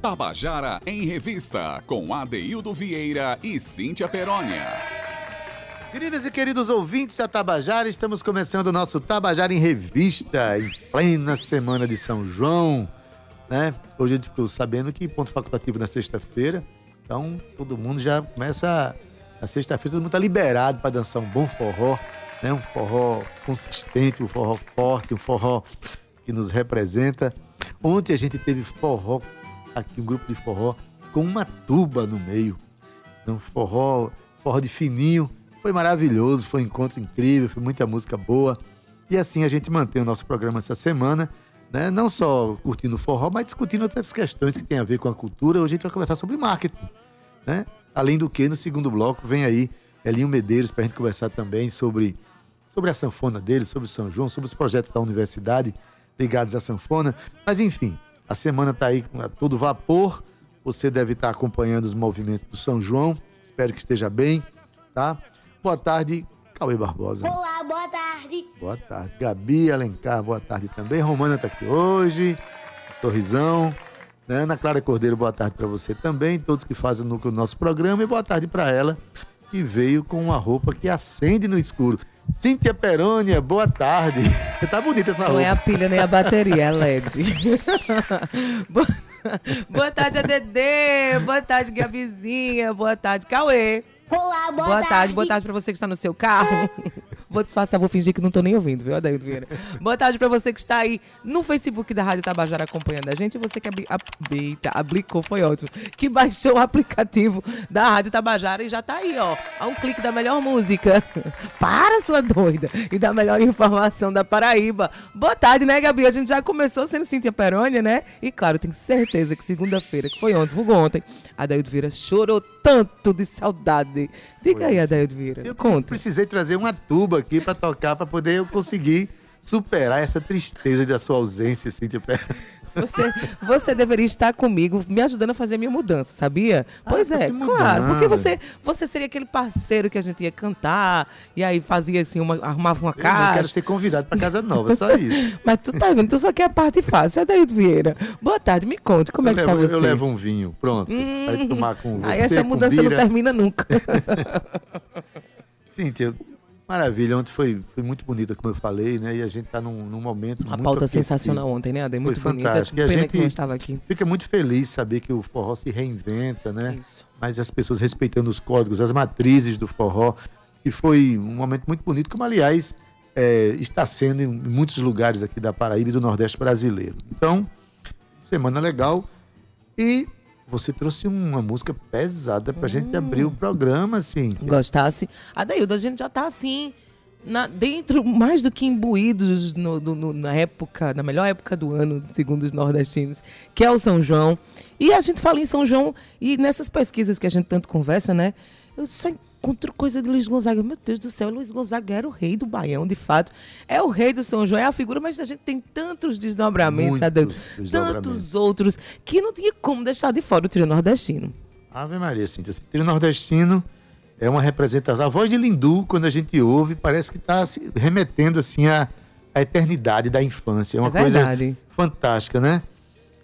Tabajara em Revista, com Adeildo Vieira e Cíntia Perónia. Queridas e queridos ouvintes da Tabajara, estamos começando o nosso Tabajara em Revista, em plena semana de São João. Né? Hoje a gente ficou sabendo que ponto facultativo na sexta-feira, então todo mundo já começa. Na sexta-feira, todo mundo está liberado para dançar um bom forró, né? um forró consistente, um forró forte, um forró que nos representa. Ontem a gente teve forró, aqui um grupo de forró, com uma tuba no meio. Um forró, forró de fininho. Foi maravilhoso, foi um encontro incrível, foi muita música boa. E assim a gente mantém o nosso programa essa semana, né? não só curtindo forró, mas discutindo outras questões que têm a ver com a cultura. Hoje a gente vai conversar sobre marketing. Né? Além do que, no segundo bloco, vem aí Elinho Medeiros para a gente conversar também sobre, sobre a sanfona dele, sobre o São João, sobre os projetos da universidade ligados à sanfona. Mas enfim, a semana está aí a todo vapor. Você deve estar acompanhando os movimentos do São João. Espero que esteja bem, tá? Boa tarde, Cauê Barbosa. Olá, boa tarde. Boa tarde. Gabi Alencar, boa tarde também. Romana está aqui hoje. Sorrisão. Né? Ana Clara Cordeiro, boa tarde para você também. Todos que fazem o núcleo do nosso programa. E boa tarde para ela, que veio com uma roupa que acende no escuro. Cíntia Perônia, boa tarde. tá bonita essa roupa. Não é a pilha nem a bateria, é LED. boa... tarde, ADD. Boa tarde, Gabizinha. Boa tarde, Cauê. Olá, boa, Boa tarde, boa tarde pra você que está no seu carro. Vou disfarçar, vou fingir que não tô nem ouvindo, viu, Adaildo Vieira? Boa tarde pra você que está aí no Facebook da Rádio Tabajara acompanhando a gente. E você que abri- abita, aplicou, foi ótimo. Que baixou o aplicativo da Rádio Tabajara e já tá aí, ó. A um clique da melhor música. Para, sua doida! E da melhor informação da Paraíba. Boa tarde, né, Gabi? A gente já começou sendo Cíntia Perônia, né? E claro, tenho certeza que segunda-feira, que foi ontem, vulgo ontem, Adaildo Vieira chorou tanto de saudade. Diga aí, Pois é. Adaildo Vieira. Eu Conta. precisei trazer uma tuba aqui para tocar, para poder eu conseguir superar essa tristeza da sua ausência, Cíntia Perônia. Você, você deveria estar comigo, me ajudando a fazer a minha mudança, sabia? Ah, pois tá é, claro. Porque você, você seria aquele parceiro que a gente ia cantar, e aí fazia assim, uma, arrumava uma Eu não caixa. quero ser convidado para casa nova, só isso. Mas tu tá vendo, tu só quer a parte fácil. Adaildo Vieira. Boa tarde, me conte, como é eu, que levo, está você? eu levo um vinho, pronto, para tomar com você, aí essa mudança não termina nunca. Cíntia, maravilha. Ontem foi, foi muito bonita, como eu falei, né? E a gente está num, num momento A muito pauta aquecido. sensacional ontem, né, Adaildo? Muito Foi bonita. fantástico. E a gente- que não estava aqui. Fica muito feliz saber que o forró se reinventa, né? Isso. Mas as pessoas respeitando os códigos, as matrizes do forró. E foi um momento muito bonito, como aliás é, está sendo em muitos lugares aqui da Paraíba e do Nordeste brasileiro. Então, semana legal. E você trouxe uma música pesada pra gente abrir Hum. o programa, assim. gostasse. Adaildo, a gente já tá assim, na- dentro, mais do que imbuídos no- no- no- na época, na melhor época do ano, segundo os nordestinos, que é o São João. E a gente fala em São João, e nessas pesquisas que a gente tanto conversa, né? Eu só encontro coisa de Luiz Gonzaga. Meu Deus do céu, Luiz Gonzaga era o rei do Baião, de fato. É o rei do São João, é a figura, mas a gente tem tantos desdobramentos, Muitos desdobramentos. tantos outros, que não tinha como deixar de fora o trio nordestino. Ave Maria, Cíntia. Esse trio nordestino é uma representação. A voz de Lindu, quando a gente ouve, parece que está se remetendo assim à, à eternidade da infância. É uma É coisa fantástica, né?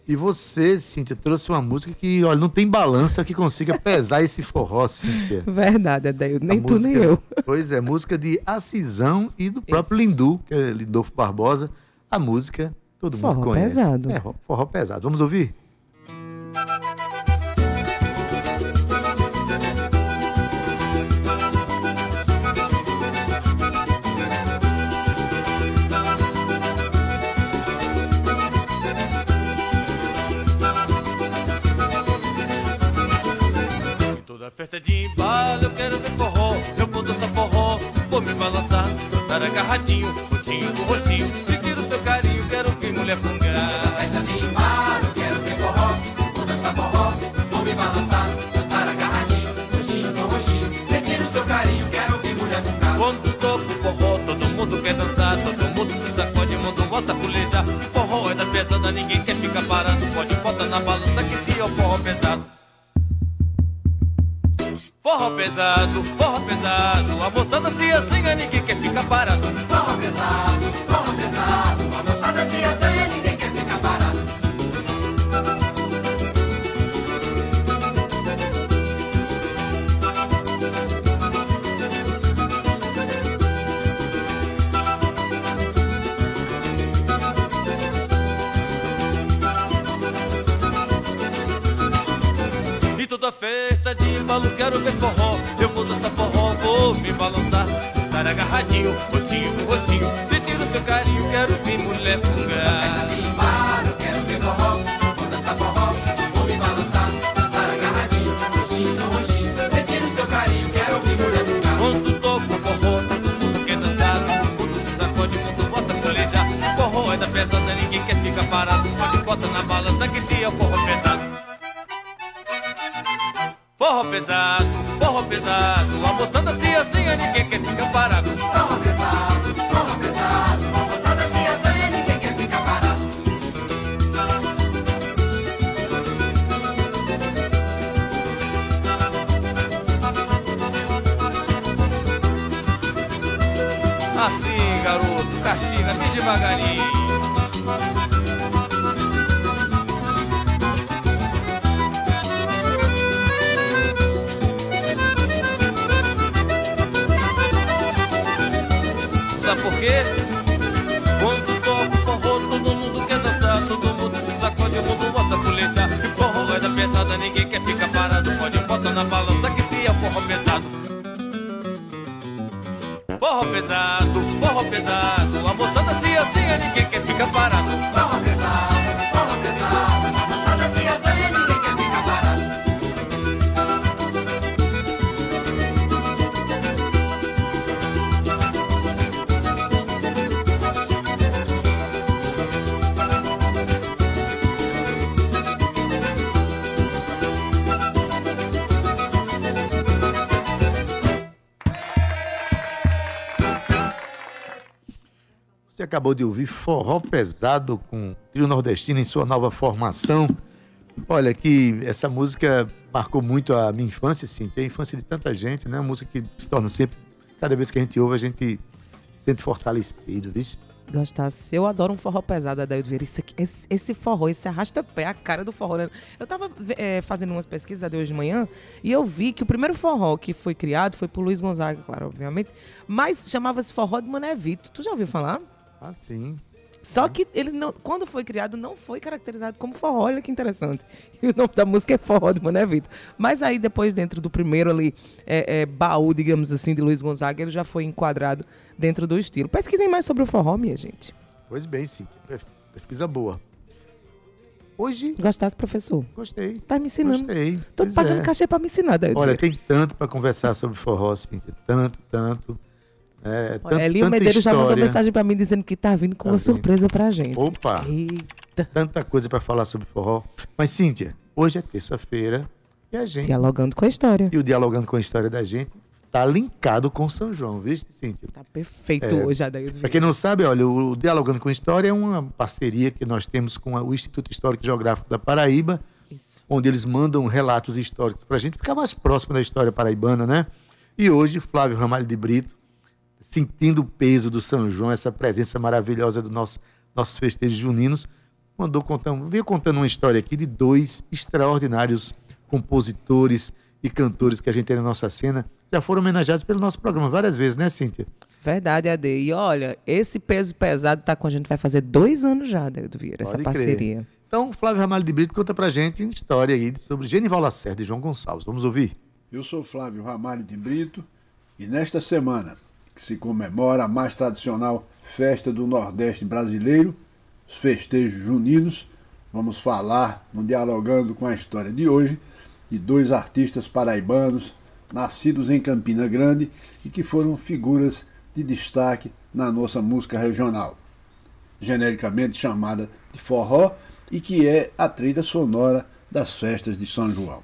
E você, Cíntia, trouxe uma música que, olha, não tem balança que consiga pesar esse forró, Cíntia. Verdade, Adaildo. Nem tu, nem eu. Pois é, música de Acisão e do próprio Isso. Lindu, que é Lindolfo Barbosa. A música todo mundo Forró conhece. pesado. É, forró pesado. Vamos ouvir? Festa de embalo eu quero ver forró. Eu vou dançar forró, vou me balançar Dançar agarradinho, Forró pesado, forró pesado, a moçada se assanha, ninguém quer ficar parado. Forró pesado, quero ver forró. Eu vou dançar forró, vou me balançar. Estar agarradinho, rotinho com rostinho. Sentir o seu carinho, quero ver mulher fungar. de embalo, quero ver forró. Vou dançar forró, vou me balançar. Dançar agarradinho, roxinho no roxinho. Sentir o seu carinho, quero ouvir mulher fungar. Quando toco forró, todo mundo quer dançar. Todo mundo se sacode, mundo bota colejar. Forró é da pesada, ninguém quer ficar parado. Pode bota na balança que se é pesado, forró pesado. Acabou de ouvir Forró Pesado com Trio Nordestino em sua nova formação. Olha que essa música marcou muito a minha infância, sim, a infância de tanta gente, né? Uma música que se torna sempre, cada vez que a gente ouve, a gente se sente fortalecido, viu? Gostasse. Eu adoro um forró pesado, Adaildo Vieira. Aqui- esse, esse forró, esse arrasta-pé, a cara do forró. né? Eu tava eh, fazendo umas pesquisas de hoje de manhã e eu vi que o primeiro forró que foi criado foi por Luiz Gonzaga, claro, obviamente. Mas chamava-se Forró de Mané Vito. Tu já ouviu falar? Ah, sim. Só que ele não, quando foi criado, não foi caracterizado como forró. Olha que interessante. E o nome da música é Forró de Mané Vito. Mas aí, depois, dentro do primeiro ali, é, é, baú, digamos assim, de Luiz Gonzaga, ele já foi enquadrado dentro do estilo. Pesquisem mais sobre o forró, minha gente. Pois bem, Cíntia. Pesquisa boa. Hoje, Gostasse, professor? gostei. Tá me ensinando. Gostei. Tô pagando é. cachê pra me ensinar, Daí. Olha, tem tanto para conversar sobre forró, Cíntia. Tanto, tanto. É, tanto Olha, Elinho Medeiros já mandou história, mensagem pra mim dizendo que tá vindo com Tá uma vindo. surpresa pra gente. Opa! Eita. Tanta coisa para falar sobre forró. Mas, Cíntia, hoje é terça-feira e a gente, Dialogando com a história. e o Dialogando com a História da gente, tá linkado com São João, viste, Cíntia? Tá perfeito É. hoje, Adaildo Para quem não sabe, olha, o Dialogando com a História é uma parceria que nós temos com o Instituto Histórico e Geográfico da Paraíba, Isso. onde eles mandam relatos históricos para a gente ficar mais próximo da história paraibana, né? E hoje, Flávio Ramalho de Brito, sentindo o peso do São João, essa presença maravilhosa dos nosso, nossos festejos juninos, mandou contar, veio contando uma história aqui de dois extraordinários compositores e cantores que a gente tem na nossa cena, já foram homenageados pelo nosso programa várias vezes, né, Cíntia? Verdade, Ade. E olha, esse peso pesado tá com a gente, vai fazer dois anos já, Adaildo Vieira, essa crer. parceria. Então, Flávio Ramalho de Brito conta pra gente uma história aí sobre Genival Lacerda e João Gonçalves. Vamos ouvir? Eu sou Flávio Ramalho de Brito e nesta semana, que se comemora a mais tradicional festa do Nordeste brasileiro, os festejos juninos, vamos falar, no Dialogando com a História de hoje, de dois artistas paraibanos nascidos em Campina Grande e que foram figuras de destaque na nossa música regional, genericamente chamada de forró e que é a trilha sonora das festas de São João.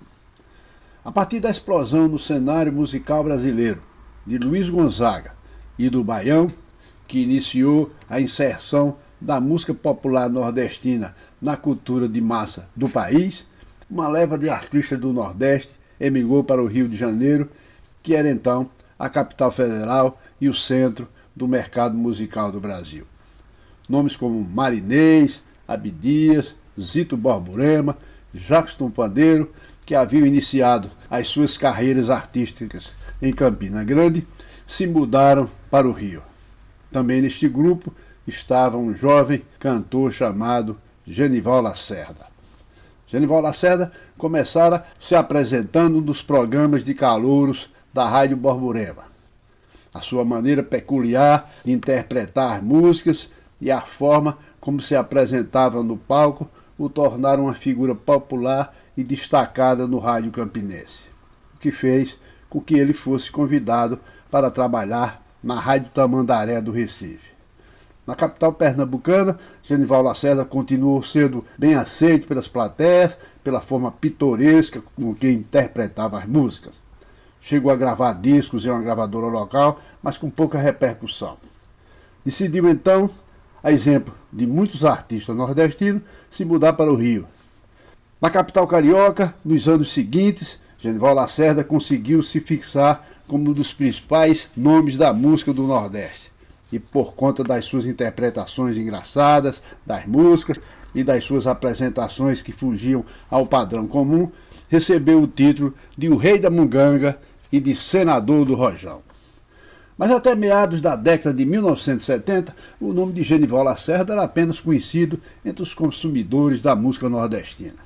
A partir da explosão no cenário musical brasileiro de Luiz Gonzaga e do Baião, que iniciou a inserção da música popular nordestina na cultura de massa do país, uma leva de artistas do Nordeste emigrou para o Rio de Janeiro, que era então a capital federal e o centro do mercado musical do Brasil. Nomes como Marinês, Abdias, Zito Borborema, Jackson Pandeiro, que haviam iniciado as suas carreiras artísticas em Campina Grande, se mudaram para o Rio. Também neste grupo estava um jovem cantor chamado Genival Lacerda. Genival Lacerda começara se apresentando nos programas de calouros da Rádio Borborema. A sua maneira peculiar de interpretar músicas e a forma como se apresentava no palco o tornaram uma figura popular e destacada no rádio campinense, o que fez com que ele fosse convidado para trabalhar na Rádio Tamandaré do Recife. Na capital pernambucana, Genival Lacerda continuou sendo bem aceito pelas plateias, pela forma pitoresca com que interpretava as músicas. Chegou a gravar discos em uma gravadora local, mas com pouca repercussão. Decidiu então, a exemplo de muitos artistas nordestinos, se mudar para o Rio. Na capital carioca, nos anos seguintes, Genival Lacerda conseguiu se fixar como um dos principais nomes da música do Nordeste. E por conta das suas interpretações engraçadas das músicas e das suas apresentações que fugiam ao padrão comum, recebeu o título de o Rei da Munganga e de Senador do Rojão. Mas até meados da década de 1970, o nome de Genival Lacerda era apenas conhecido entre os consumidores da música nordestina.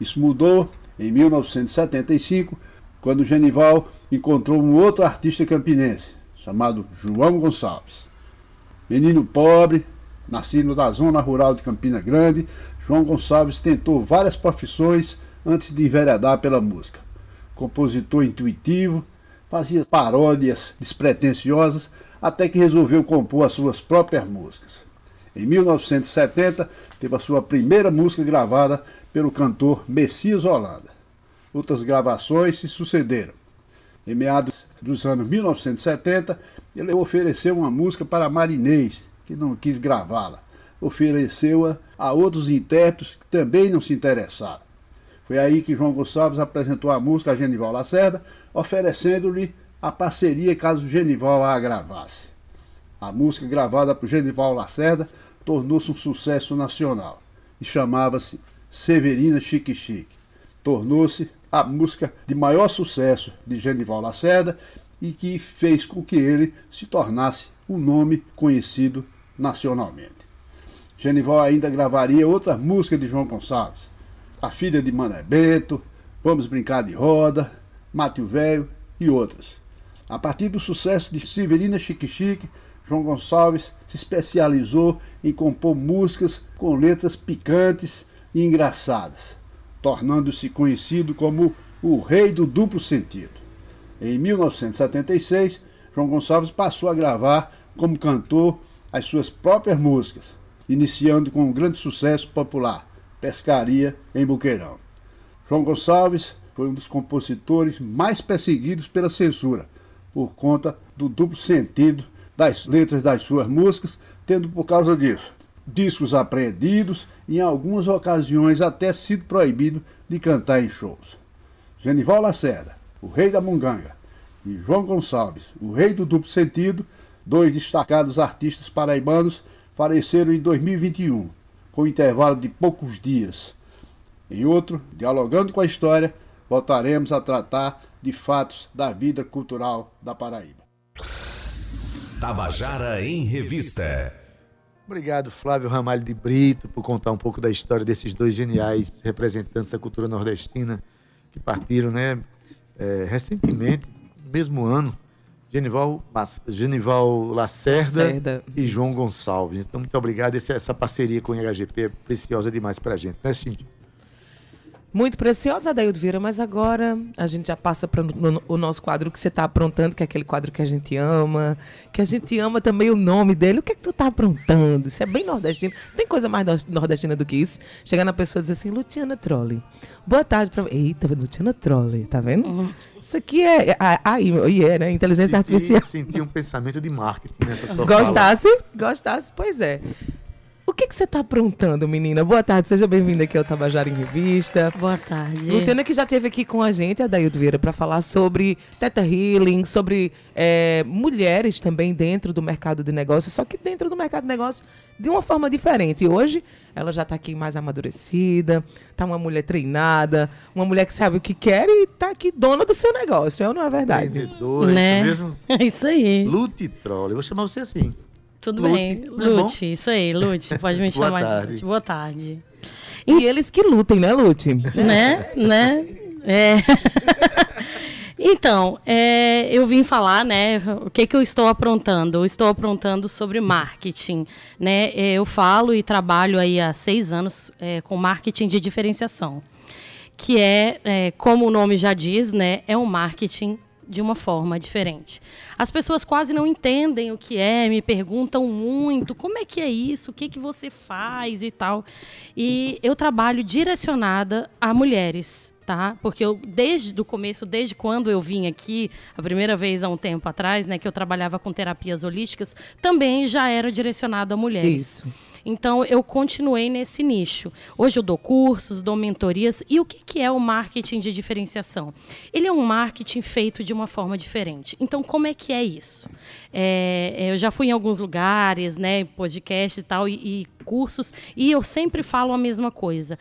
Isso mudou em 1975, quando Genival encontrou um outro artista campinense, chamado João Gonçalves. Menino pobre, nascido na zona rural de Campina Grande, João Gonçalves tentou várias profissões antes de enveredar pela música. Compositor intuitivo, fazia paródias despretensiosas, até que resolveu compor as suas próprias músicas. Em 1970, teve a sua primeira música gravada pelo cantor Messias Holanda. Outras gravações se sucederam. Em meados dos anos 1970, ele ofereceu uma música para Marinês, que não quis gravá-la. Ofereceu-a a outros intérpretes que também não se interessaram. Foi aí que João Gonçalves apresentou a música a Genival Lacerda, oferecendo-lhe a parceria caso Genival a gravasse. A música gravada por Genival Lacerda tornou-se um sucesso nacional e chamava-se Severina Chique Chique. Tornou-se a música de maior sucesso de Genival Lacerda e que fez com que ele se tornasse um nome conhecido nacionalmente. Genival ainda gravaria outras músicas de João Gonçalves, A Filha de Mané Bento, Vamos Brincar de Roda, Mate o Velho e outras. A partir do sucesso de Severina Chique Chique, João Gonçalves se especializou em compor músicas com letras picantes e engraçadas, tornando-se conhecido como o rei do duplo sentido. Em 1976, João Gonçalves passou a gravar como cantor as suas próprias músicas, iniciando com um grande sucesso popular, Pescaria em Buqueirão. João Gonçalves foi um dos compositores mais perseguidos pela censura, por conta do duplo sentido das letras das suas músicas, tendo por causa disso discos apreendidos e em algumas ocasiões até sido proibido de cantar em shows. Genival Lacerda, o rei da munganga, e João Gonçalves, o rei do duplo sentido, dois destacados artistas paraibanos, faleceram em 2021, com intervalo de poucos dias. Em outro, dialogando com a história, voltaremos a tratar de fatos da vida cultural da Paraíba. Tabajara em Revista. Obrigado, Flávio Ramalho de Brito, por contar um pouco da história desses dois geniais representantes da cultura nordestina que partiram, né? é, recentemente, no mesmo ano, Genival, Genival Lacerda, Lacerda, e João Gonçalves. Então, muito obrigado. Esse- essa parceria com o IHGP é preciosa demais pra gente, né, Cindy? Muito preciosa, Adaildo Vieira, mas agora a gente já passa para o nosso quadro que você está aprontando, que é aquele quadro que a gente ama, que a gente ama também o nome dele. O que é que tu tá aprontando? Isso é bem nordestino. Tem coisa mais nor- nordestina do que isso? Chegar na pessoa e dizer assim, Luciana Trolley, boa tarde para... Eita, Luciana Trolley, tá vendo? Isso aqui é... Aí, é, né? Inteligência artificial. Senti, senti um pensamento de marketing nessa sua fala. Gostasse? Gostasse? Pois é. O que, que você está aprontando, menina? Boa tarde, seja bem-vinda aqui ao Tabajara em Revista. Boa tarde. Luciana que já esteve aqui com a gente, a Daildo Vieira, para falar sobre Teta Healing, sobre é, mulheres também dentro do mercado de negócios, só que dentro do mercado de negócios de uma forma diferente. E hoje ela já está aqui mais amadurecida, está uma mulher treinada, uma mulher que sabe o que quer e está aqui dona do seu negócio, é ou não é verdade? Empreendedora, Né? isso mesmo? É isso aí. Lute Troll, eu vou chamar você assim. Tudo Lute, bem. Lute, isso aí, Lute. Pode me Boa chamar tarde. de. Boa tarde. E eles que lutem, né, Lute? né? né? É. Então, é, eu vim falar, né, o que, que eu estou aprontando? Eu estou aprontando sobre marketing, né? É, Eu falo e trabalho aí há seis anos é, com marketing de diferenciação, que é, é, como o nome já diz, né, é um marketing de uma forma diferente. As pessoas quase não entendem o que é, me perguntam muito, como é que é isso, o que, que você faz e tal. E eu trabalho direcionada a mulheres, tá? Porque eu, desde o começo, desde quando eu vim aqui, a primeira vez há um tempo atrás, né, que eu trabalhava com terapias holísticas, também já era direcionado a mulheres. Isso. Então, eu continuei nesse nicho. Hoje eu dou cursos, dou mentorias. E o que, que é o marketing de diferenciação? Ele é um marketing feito de uma forma diferente. Então, como é que é isso? É, eu já fui em alguns lugares, né, podcast e tal, e, e cursos, e eu sempre falo a mesma coisa.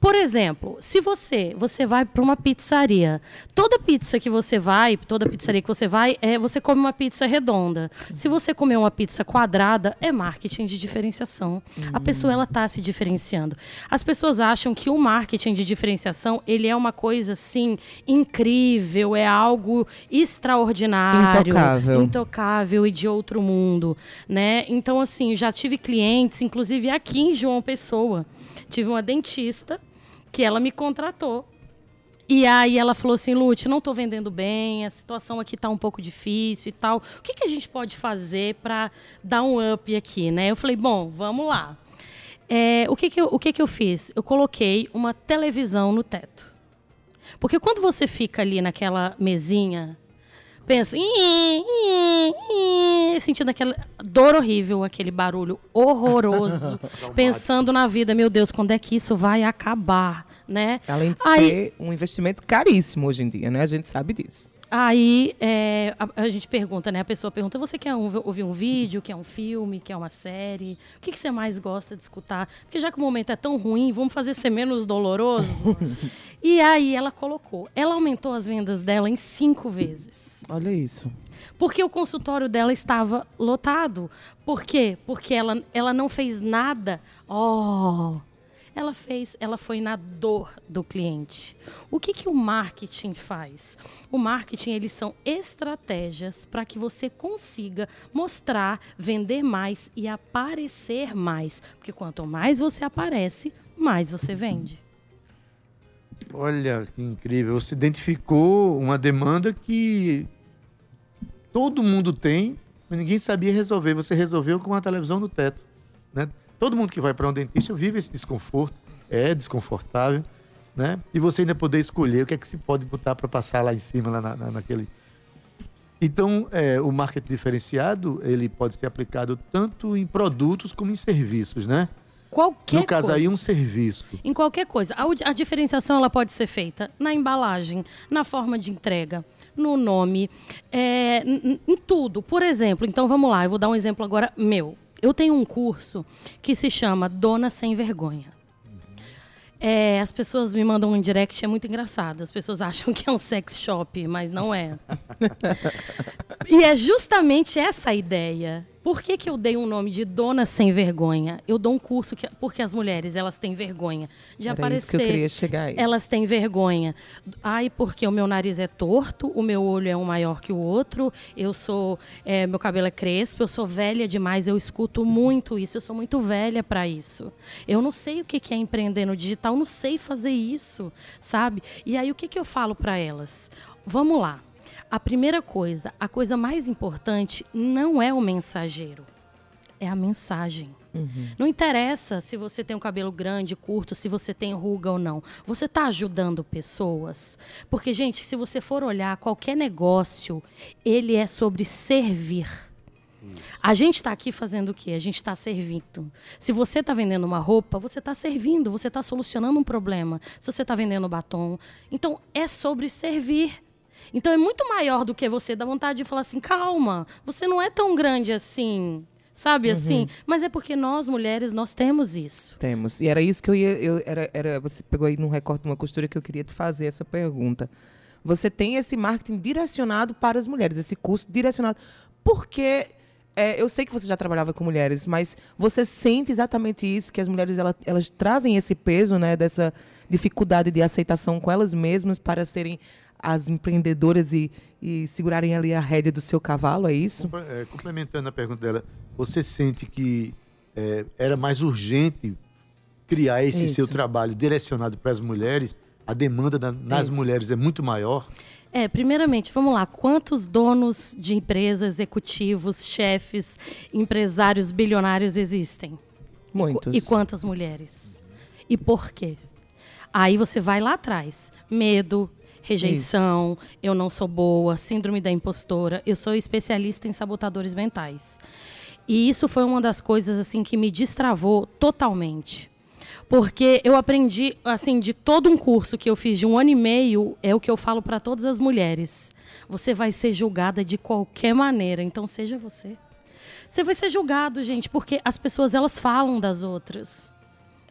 Por exemplo, se você você vai para uma pizzaria, toda pizza que você vai, toda pizzaria que você vai, é você come uma pizza redonda. Se você comer uma pizza quadrada, é marketing de diferenciação. A pessoa ela tá se diferenciando. As pessoas acham que o marketing de diferenciação ele é uma coisa assim incrível, é algo extraordinário, Intocável. intocável e de outro mundo, né? Então assim, já tive clientes, inclusive aqui em João Pessoa, tive uma dentista que ela me contratou. E aí ela falou assim, Lute, não estou vendendo bem, a situação aqui está um pouco difícil e tal. O que, que a gente pode fazer para dar um up aqui, né? Eu falei, bom, vamos lá. É, o que que eu, o que que eu fiz? Eu coloquei uma televisão no teto. Porque quando você fica ali naquela mesinha, pensa, sentindo aquela dor horrível, aquele barulho horroroso, pensando na vida, meu Deus, quando é que isso vai acabar, né? Além de Aí- ser um investimento caríssimo hoje em dia, né? A gente sabe disso. Aí é, a, a gente pergunta, né? A pessoa pergunta: você quer um- ouvir um vídeo, quer um filme, quer uma série? O que, que você mais gosta de escutar? Porque já que o momento é tão ruim, vamos fazer ser menos doloroso. e aí ela colocou. Ela aumentou as vendas dela em cinco vezes. Olha isso. Porque o consultório dela estava lotado. Por quê? Porque ela, ela não fez nada. Oh! Ela fez, ela foi na dor do cliente. O que, que o marketing faz? O marketing, eles são estratégias para que você consiga mostrar, vender mais e aparecer mais. Porque quanto mais você aparece, mais você vende. Olha que incrível. Você identificou uma demanda que todo mundo tem, mas ninguém sabia resolver. Você resolveu com a televisão no teto. Né? Todo mundo que vai para um dentista vive esse desconforto, é desconfortável, né? E você ainda poder escolher o que é que se pode botar para passar lá em cima, lá na, na- naquele. Então, é, o marketing diferenciado ele pode ser aplicado tanto em produtos como em serviços, né? Qualquer no caso aí, coisa. um serviço. Em qualquer coisa. A, a diferenciação ela pode ser feita na embalagem, na forma de entrega, no nome, é, em tudo. Por exemplo, então vamos lá, eu vou dar um exemplo agora meu. Eu tenho um curso que se chama Dona Sem Vergonha. É, as pessoas me mandam um direct, é muito engraçado. As pessoas acham que é um sex shop, mas não é. E é justamente essa a ideia. Por que, que eu dei um nome de Dona Sem Vergonha? Eu dou um curso que, porque as mulheres elas têm vergonha de Era aparecer. isso que eu queria chegar aí. Elas têm vergonha. Ai, porque o meu nariz é torto, o meu olho é um maior que o outro, eu sou, é, meu cabelo é crespo, eu sou velha demais, eu escuto muito isso, eu sou muito velha para isso. Eu não sei o que que é empreender no digital, não sei fazer isso, sabe? E aí o que que eu falo para elas? Vamos lá. A primeira coisa, a coisa mais importante não é o mensageiro, é a mensagem. Não interessa se você tem um cabelo grande, curto, se você tem ruga ou não. Você está ajudando pessoas. Porque, gente, se você for olhar qualquer negócio, ele é sobre servir. A gente está aqui fazendo o quê? A gente está servindo. Se você está vendendo uma roupa, você está servindo, você está solucionando um problema. Se você está vendendo batom. Então, é sobre servir. Então, é muito maior do que você dar vontade de falar assim: calma, você não é tão grande assim. Sabe assim? Mas é porque nós, mulheres, nós temos isso. Temos. E era isso que eu ia. Eu, era, era, você pegou aí num recorte uma costura que eu queria te fazer essa pergunta. Você tem esse marketing direcionado para as mulheres, esse curso direcionado. Porque é, eu sei que você já trabalhava com mulheres, mas você sente exatamente isso, que as mulheres ela- elas trazem esse peso, né, dessa dificuldade de aceitação com elas mesmas para serem as empreendedoras e, e segurarem ali a rédea do seu cavalo, é isso? É, complementando a pergunta dela, você sente que é, era mais urgente criar esse Isso. seu trabalho direcionado para as mulheres? A demanda da- nas Isso. mulheres é muito maior? É, primeiramente, vamos lá. Quantos donos de empresas, executivos, chefes, empresários bilionários existem? Muitos. E quantas mulheres? E por quê? Aí você vai lá atrás. Medo, rejeição, eu não sou boa, síndrome da impostora. Eu sou especialista em sabotadores mentais. E isso foi uma das coisas assim que me destravou totalmente. Porque eu aprendi, assim, de todo um curso que eu fiz de um ano e meio, é o que eu falo para todas as mulheres. Você vai ser julgada de qualquer maneira, então seja você. Você vai ser julgado, gente, porque as pessoas elas falam das outras.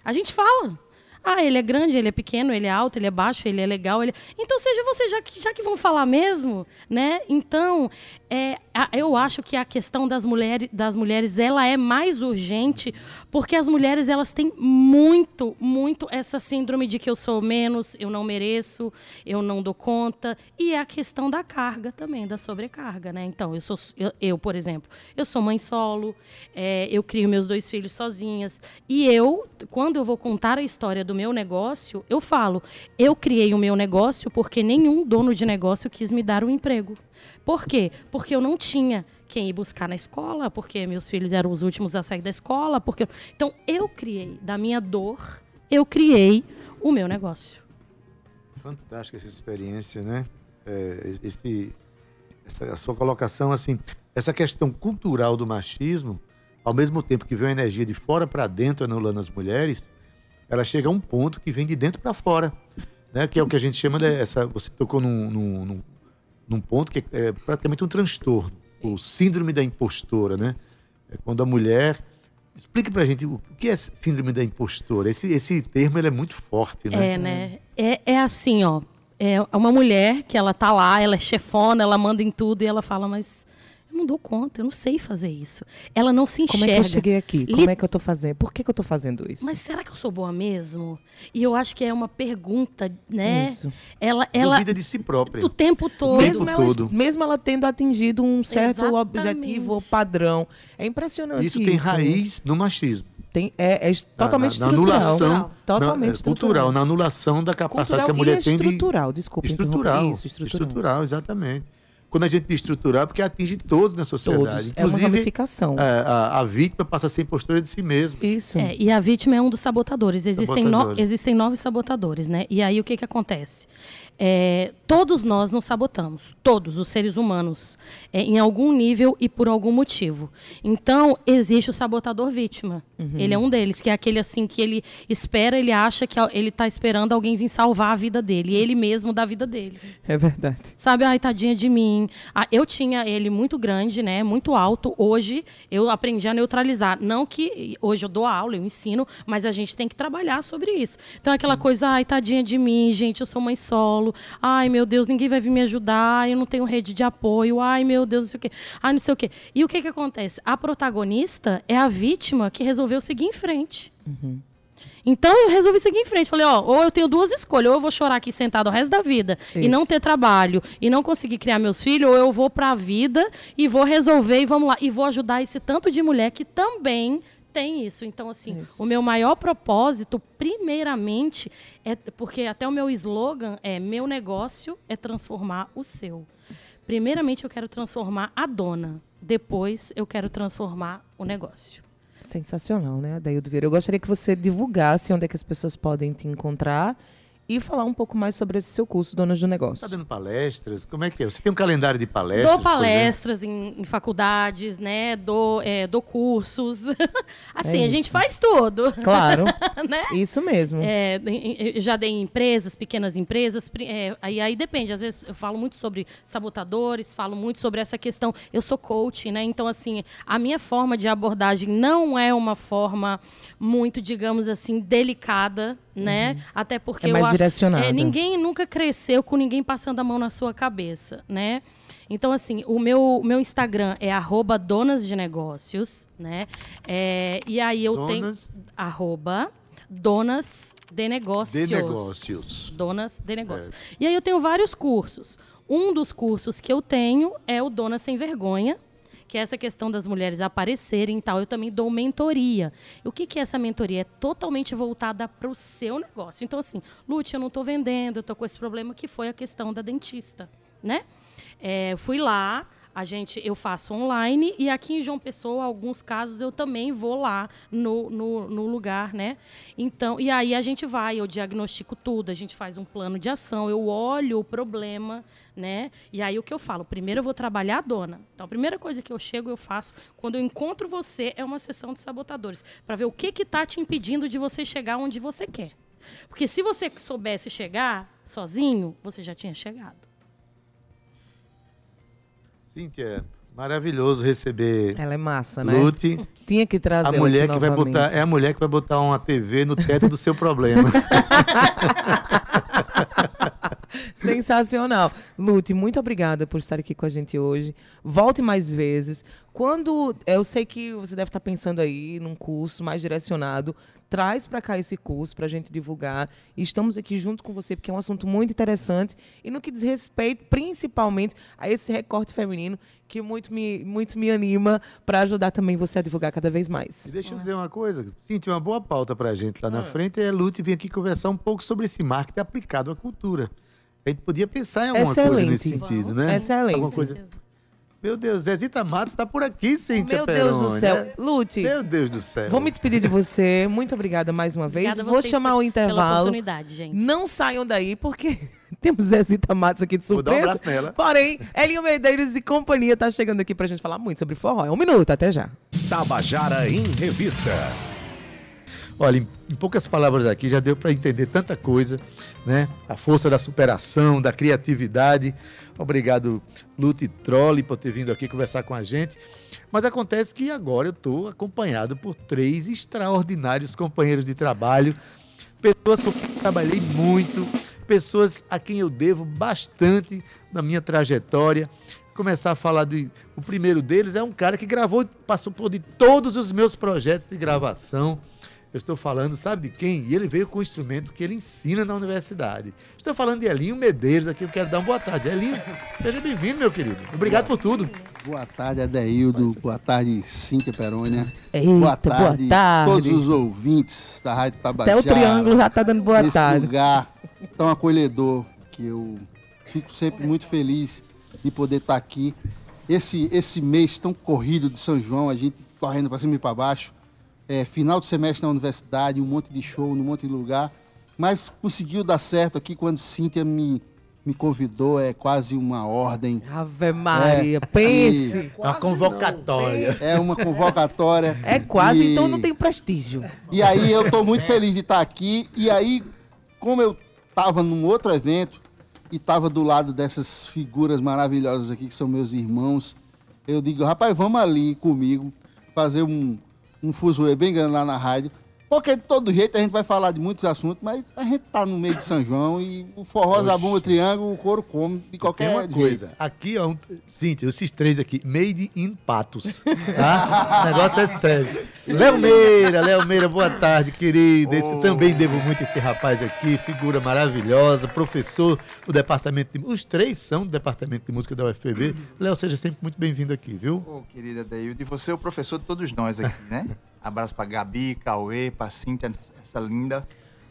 A gente fala. Ah, ele é grande, ele é pequeno, ele é alto, ele é baixo, ele é legal. Ele... Então seja você, já que, já que vão falar mesmo, né? Então, é, eu acho que a questão das mulheres, das mulheres, ela é mais urgente, porque as mulheres elas têm muito, muito essa síndrome de que eu sou menos, eu não mereço, eu não dou conta, e é a questão da carga também, da sobrecarga, né? Então, eu sou, eu, eu, por exemplo, eu sou mãe solo, é, eu crio meus dois filhos sozinhas, e eu, quando eu vou contar a história do meu negócio, eu falo, eu criei o meu negócio porque nenhum dono de negócio quis me dar um emprego. Por quê? Porque eu não tinha quem ir buscar na escola, porque meus filhos eram os últimos a sair da escola, porque então eu criei da minha dor, eu criei o meu negócio. Fantástica essa experiência, né? É, esse, essa a sua colocação, assim, essa questão cultural do machismo, ao mesmo tempo que vem uma energia de fora para dentro anulando as mulheres, ela chega a um ponto que vem de dentro para fora, né? Que é o que a gente chama de essa. Você tocou num, num, num- num ponto que é praticamente um transtorno, o síndrome da impostora, né? É quando a mulher Explique pra gente o que é síndrome da impostora. Esse, esse termo ele é muito forte, né? É, né? É, é assim, ó. É uma mulher que ela tá lá, ela é chefona, ela manda em tudo e ela fala, mas não dou conta, eu não sei fazer isso. Ela não se enxerga. Como é que eu cheguei aqui? Li- Como é que eu tô fazendo? Por que, que eu tô fazendo isso? Mas será que eu sou boa mesmo? E eu acho que é uma pergunta, né? Isso. Ela, ela Duvida de si própria. o tempo todo. mesmo, ela, todo. mesmo ela tendo atingido um certo Exatamente. objetivo ou padrão. É impressionante Isso isso. tem raiz no machismo. Tem, é, é totalmente na, na estrutural. anulação, Totalmente na, é, estrutural. cultural, na anulação da capacidade Cultural que a mulher e tem de estrutural, desculpa. estrutural. Isso, estrutural. exatamente. Quando a gente diz estrutural, porque atinge todos na sociedade. Todos. É uma Inclusive, ramificação. é, a, a vítima passa a ser impostora de si mesma. Isso. É, e a vítima é um dos sabotadores. Existem, no- Sabotadores. existem nove sabotadores, né? E aí o que, que acontece? É, todos nós nos sabotamos, todos os seres humanos, é, em algum nível e por algum motivo. Então, existe o sabotador vítima. Ele é um deles, que é aquele assim que ele espera, ele acha que ele está esperando alguém vir salvar a vida dele, e ele mesmo da vida dele. É verdade. Sabe, ai, tadinha de mim. Ah, eu tinha ele muito grande, né? Muito alto. Hoje eu aprendi a neutralizar. Não que hoje eu dou aula, eu ensino, mas a gente tem que trabalhar sobre isso. Então, aquela coisa, ai, tadinha de mim, gente, eu sou mãe solo. Ai, meu Deus, ninguém vai vir me ajudar. Eu não tenho rede de apoio. Ai, meu Deus, não sei o quê. Ai, não sei o quê. E o que que acontece? A protagonista é a vítima que resolveu seguir em frente. Então eu resolvi seguir em frente. Falei, ó, ou eu tenho duas escolhas, ou eu vou chorar aqui sentado o resto da vida e Isso. não ter trabalho e não conseguir criar meus filhos, ou eu vou pra vida e vou resolver e vamos lá. E vou ajudar esse tanto de mulher que também tem isso. Então, assim, Isso. o meu maior propósito, primeiramente, é porque até o meu slogan é meu negócio é transformar o seu. Primeiramente eu quero transformar a dona. Depois eu quero transformar o negócio. Sensacional, né, Adaildo Vieira? Eu gostaria que você divulgasse onde é que as pessoas podem te encontrar e falar um pouco mais sobre esse seu curso, Donas do Negócio. Está dando palestras? Como é que é? Você tem um calendário de palestras? Dou palestras em, em faculdades, né? Dou, é, dou cursos. assim, É a gente faz tudo. Claro, né? isso mesmo. É, já dei em empresas, pequenas empresas. é, aí, aí depende. Às vezes eu falo muito sobre sabotadores, falo muito sobre essa questão. Eu sou coach, né? Então, assim, a minha forma de abordagem não é uma forma muito, digamos assim, delicada, né? Até porque É mais eu acho, direcionada. é, ninguém nunca cresceu com ninguém passando a mão na sua cabeça, né? Então, assim, o meu, meu Instagram é arroba donas de negócios, né? É, e aí eu Donas? tenho arroba donas de negócios. De negócios. Donas de negócios. E aí eu tenho vários cursos. Um dos cursos que eu tenho é o Dona Sem Vergonha, que é essa questão das mulheres aparecerem e tal. Eu também dou mentoria. O que, que é essa mentoria? É totalmente voltada para o seu negócio. Então, assim, Lute, eu não estou vendendo, eu estou com esse problema que foi a questão da dentista, né? É, fui lá, a gente, eu faço online e aqui em João Pessoa, alguns casos eu também vou lá no, no, no lugar, né? Então, e aí a gente vai, eu diagnostico tudo, a gente faz um plano de ação, eu olho o problema, né? E aí o que eu falo? Primeiro eu vou trabalhar a dona. Então a primeira coisa que eu chego, eu faço, quando eu encontro você, é uma sessão de sabotadores, para ver o que que tá te impedindo de você chegar onde você quer. Porque se você soubesse chegar sozinho, você já tinha chegado. Cíntia, maravilhoso receber Ela é massa, né? Lute. Tinha que trazer A mulher que vai novamente. botar, é a mulher que vai botar uma TV no teto do seu problema. Sensacional. Lute, muito obrigada por estar aqui com a gente hoje. Volte mais vezes. Quando eu sei que você deve estar pensando aí num curso mais direcionado, traz para cá esse curso para a gente divulgar. E estamos aqui junto com você porque é um assunto muito interessante e no que diz respeito principalmente a esse recorte feminino que muito me, muito me anima para ajudar também você a divulgar cada vez mais. E deixa eu dizer uma coisa. Cíntia, uma boa pauta pra gente lá na Ah. frente é Lute vir aqui conversar um pouco sobre esse marketing aplicado à cultura. A gente podia pensar em alguma coisa Excelente. nesse sentido, né? Excelente. Alguma coisa... Meu Deus, Zezita Matos está por aqui, Cíntia Meu Deus do Peroni, céu. né? Lute, Meu Deus do céu. Vou me despedir de você. Muito obrigada mais uma vez. Obrigada a Vou vocês chamar o Pela intervalo. oportunidade, gente. Não saiam daí, porque temos Zezita Matos aqui de Vou dar um surpresa. abraço nela. Porém, Elinho Medeiros e companhia tá chegando aqui pra gente falar muito sobre forró. É um minuto, até já. Tabajara em Revista. Olha, em, poucas palavras aqui já deu para entender tanta coisa, né? A força da superação, da criatividade. Obrigado, Lute Trolli, por ter vindo aqui conversar com a gente. Mas acontece que agora eu estou acompanhado por três extraordinários companheiros de trabalho, pessoas com quem trabalhei muito, pessoas a quem eu devo bastante na minha trajetória. Começar a falar de. O primeiro deles é um cara que gravou, passou por de todos os meus projetos de gravação. Eu estou falando, sabe de quem? E ele veio com o instrumento que ele ensina na universidade. Estou falando de Elinho Medeiros, aqui eu quero dar uma boa tarde. Elinho, seja bem-vindo, meu querido. Obrigado por tudo. Boa tarde, Adeildo. Boa tarde, Cíntia Perônia. Eita, boa tarde, boa tarde. todos os ouvintes da Rádio Até Tabajara. o triângulo já tá dando boa nesse tarde. lugar tão acolhedor que eu fico sempre muito feliz de poder estar aqui. Esse, esse mês tão corrido de São João, a gente correndo para cima e para baixo. É, final de semestre na universidade, um monte de show, num monte de lugar. Mas conseguiu dar certo aqui quando Cíntia me, me convidou, é quase uma ordem. Ave Maria, É, pense. Uma convocatória. É uma convocatória. É quase, E- então não tem prestígio. E aí eu tô muito feliz de estar aqui. E aí, como eu tava num outro evento e tava do lado dessas figuras maravilhosas aqui, que são meus irmãos, eu digo, rapaz, vamos ali comigo fazer um, um fuzuê bem grande lá na rádio. Porque de todo jeito a gente vai falar de muitos assuntos, mas a gente tá no meio de São João e o forró, zabumba, o triângulo, o couro come de Tem qualquer uma jeito. coisa, aqui, ó, um- Cíntia, esses três aqui, made in Patos, tá? O negócio é sério. Léo Meira, Léo Meira, boa tarde, querido. Esse, também devo muito a esse rapaz aqui, figura maravilhosa, professor do departamento de... Os três são do departamento de música da UFPB. Léo, seja sempre muito bem-vindo aqui, viu? Ô, querida Deildo, e você é o professor de todos nós aqui, né? Abraço pra Gabi, Cauê, pra Cíntia, essa linda.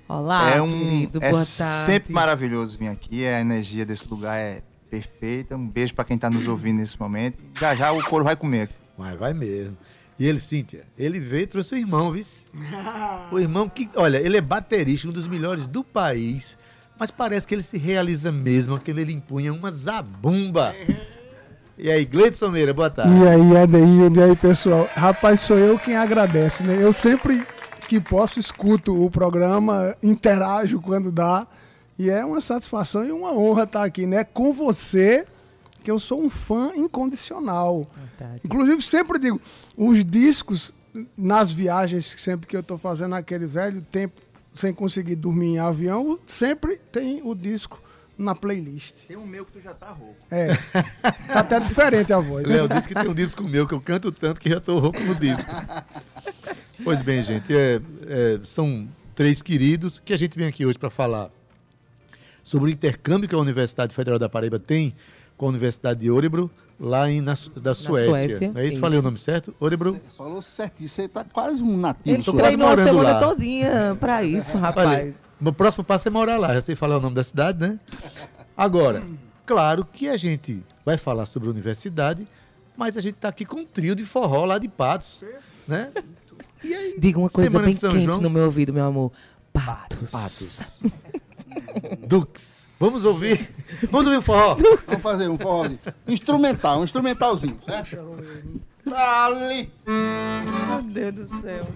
Olá, é um, querido, é boa tarde. sempre maravilhoso vir aqui, a energia desse lugar é perfeita. Um beijo pra quem tá nos ouvindo nesse momento. Já já o couro vai comer. Mas vai mesmo. E ele, Cíntia, ele veio e trouxe o irmão, viu? O irmão que, olha, ele é baterista, um dos melhores do país, mas parece que ele se realiza mesmo quando ele empunha uma zabumba. E aí, Gleidson Meira, boa tarde. E aí, Adeildo, e aí, pessoal? Rapaz, sou eu quem agradece, né? Eu sempre que posso escuto o programa, interajo quando dá. E é uma satisfação e uma honra estar aqui, né? Com você, que eu sou um fã incondicional. Inclusive, sempre digo, os discos nas viagens, sempre que eu estou fazendo aquele velho tempo sem conseguir dormir em avião, sempre tem o disco na playlist. Tem um meu que tu já tá rouco. É. Tá até diferente a voz. Léo disse que tem um disco meu que eu canto tanto que já tô rouco no disco. Pois bem, gente, é, é, são três queridos que a gente vem aqui hoje para falar sobre o intercâmbio que a Universidade Federal da Paraíba tem com a Universidade de Orebro, lá em, na, da Suécia. Suécia, é isso? Falei o nome certo? Orebro? Falou certinho, você tá quase um nativo. Ele treinou a semana lá. todinha pra isso, Olha, rapaz. meu próximo passo é morar lá, já sei falar o nome da cidade, né? Agora, claro que a gente vai falar sobre a universidade, mas a gente tá aqui com um trio de forró lá de Patos, né? E aí, Diga uma coisa Semana bem de São quente João, no meu ouvido, meu amor. Patos. Patos. Dux. Vamos ouvir. Vamos ouvir o forró. Vamos fazer um forrozinho. Instrumental, um instrumentalzinho, certo? Dali. Meu Deus do céu.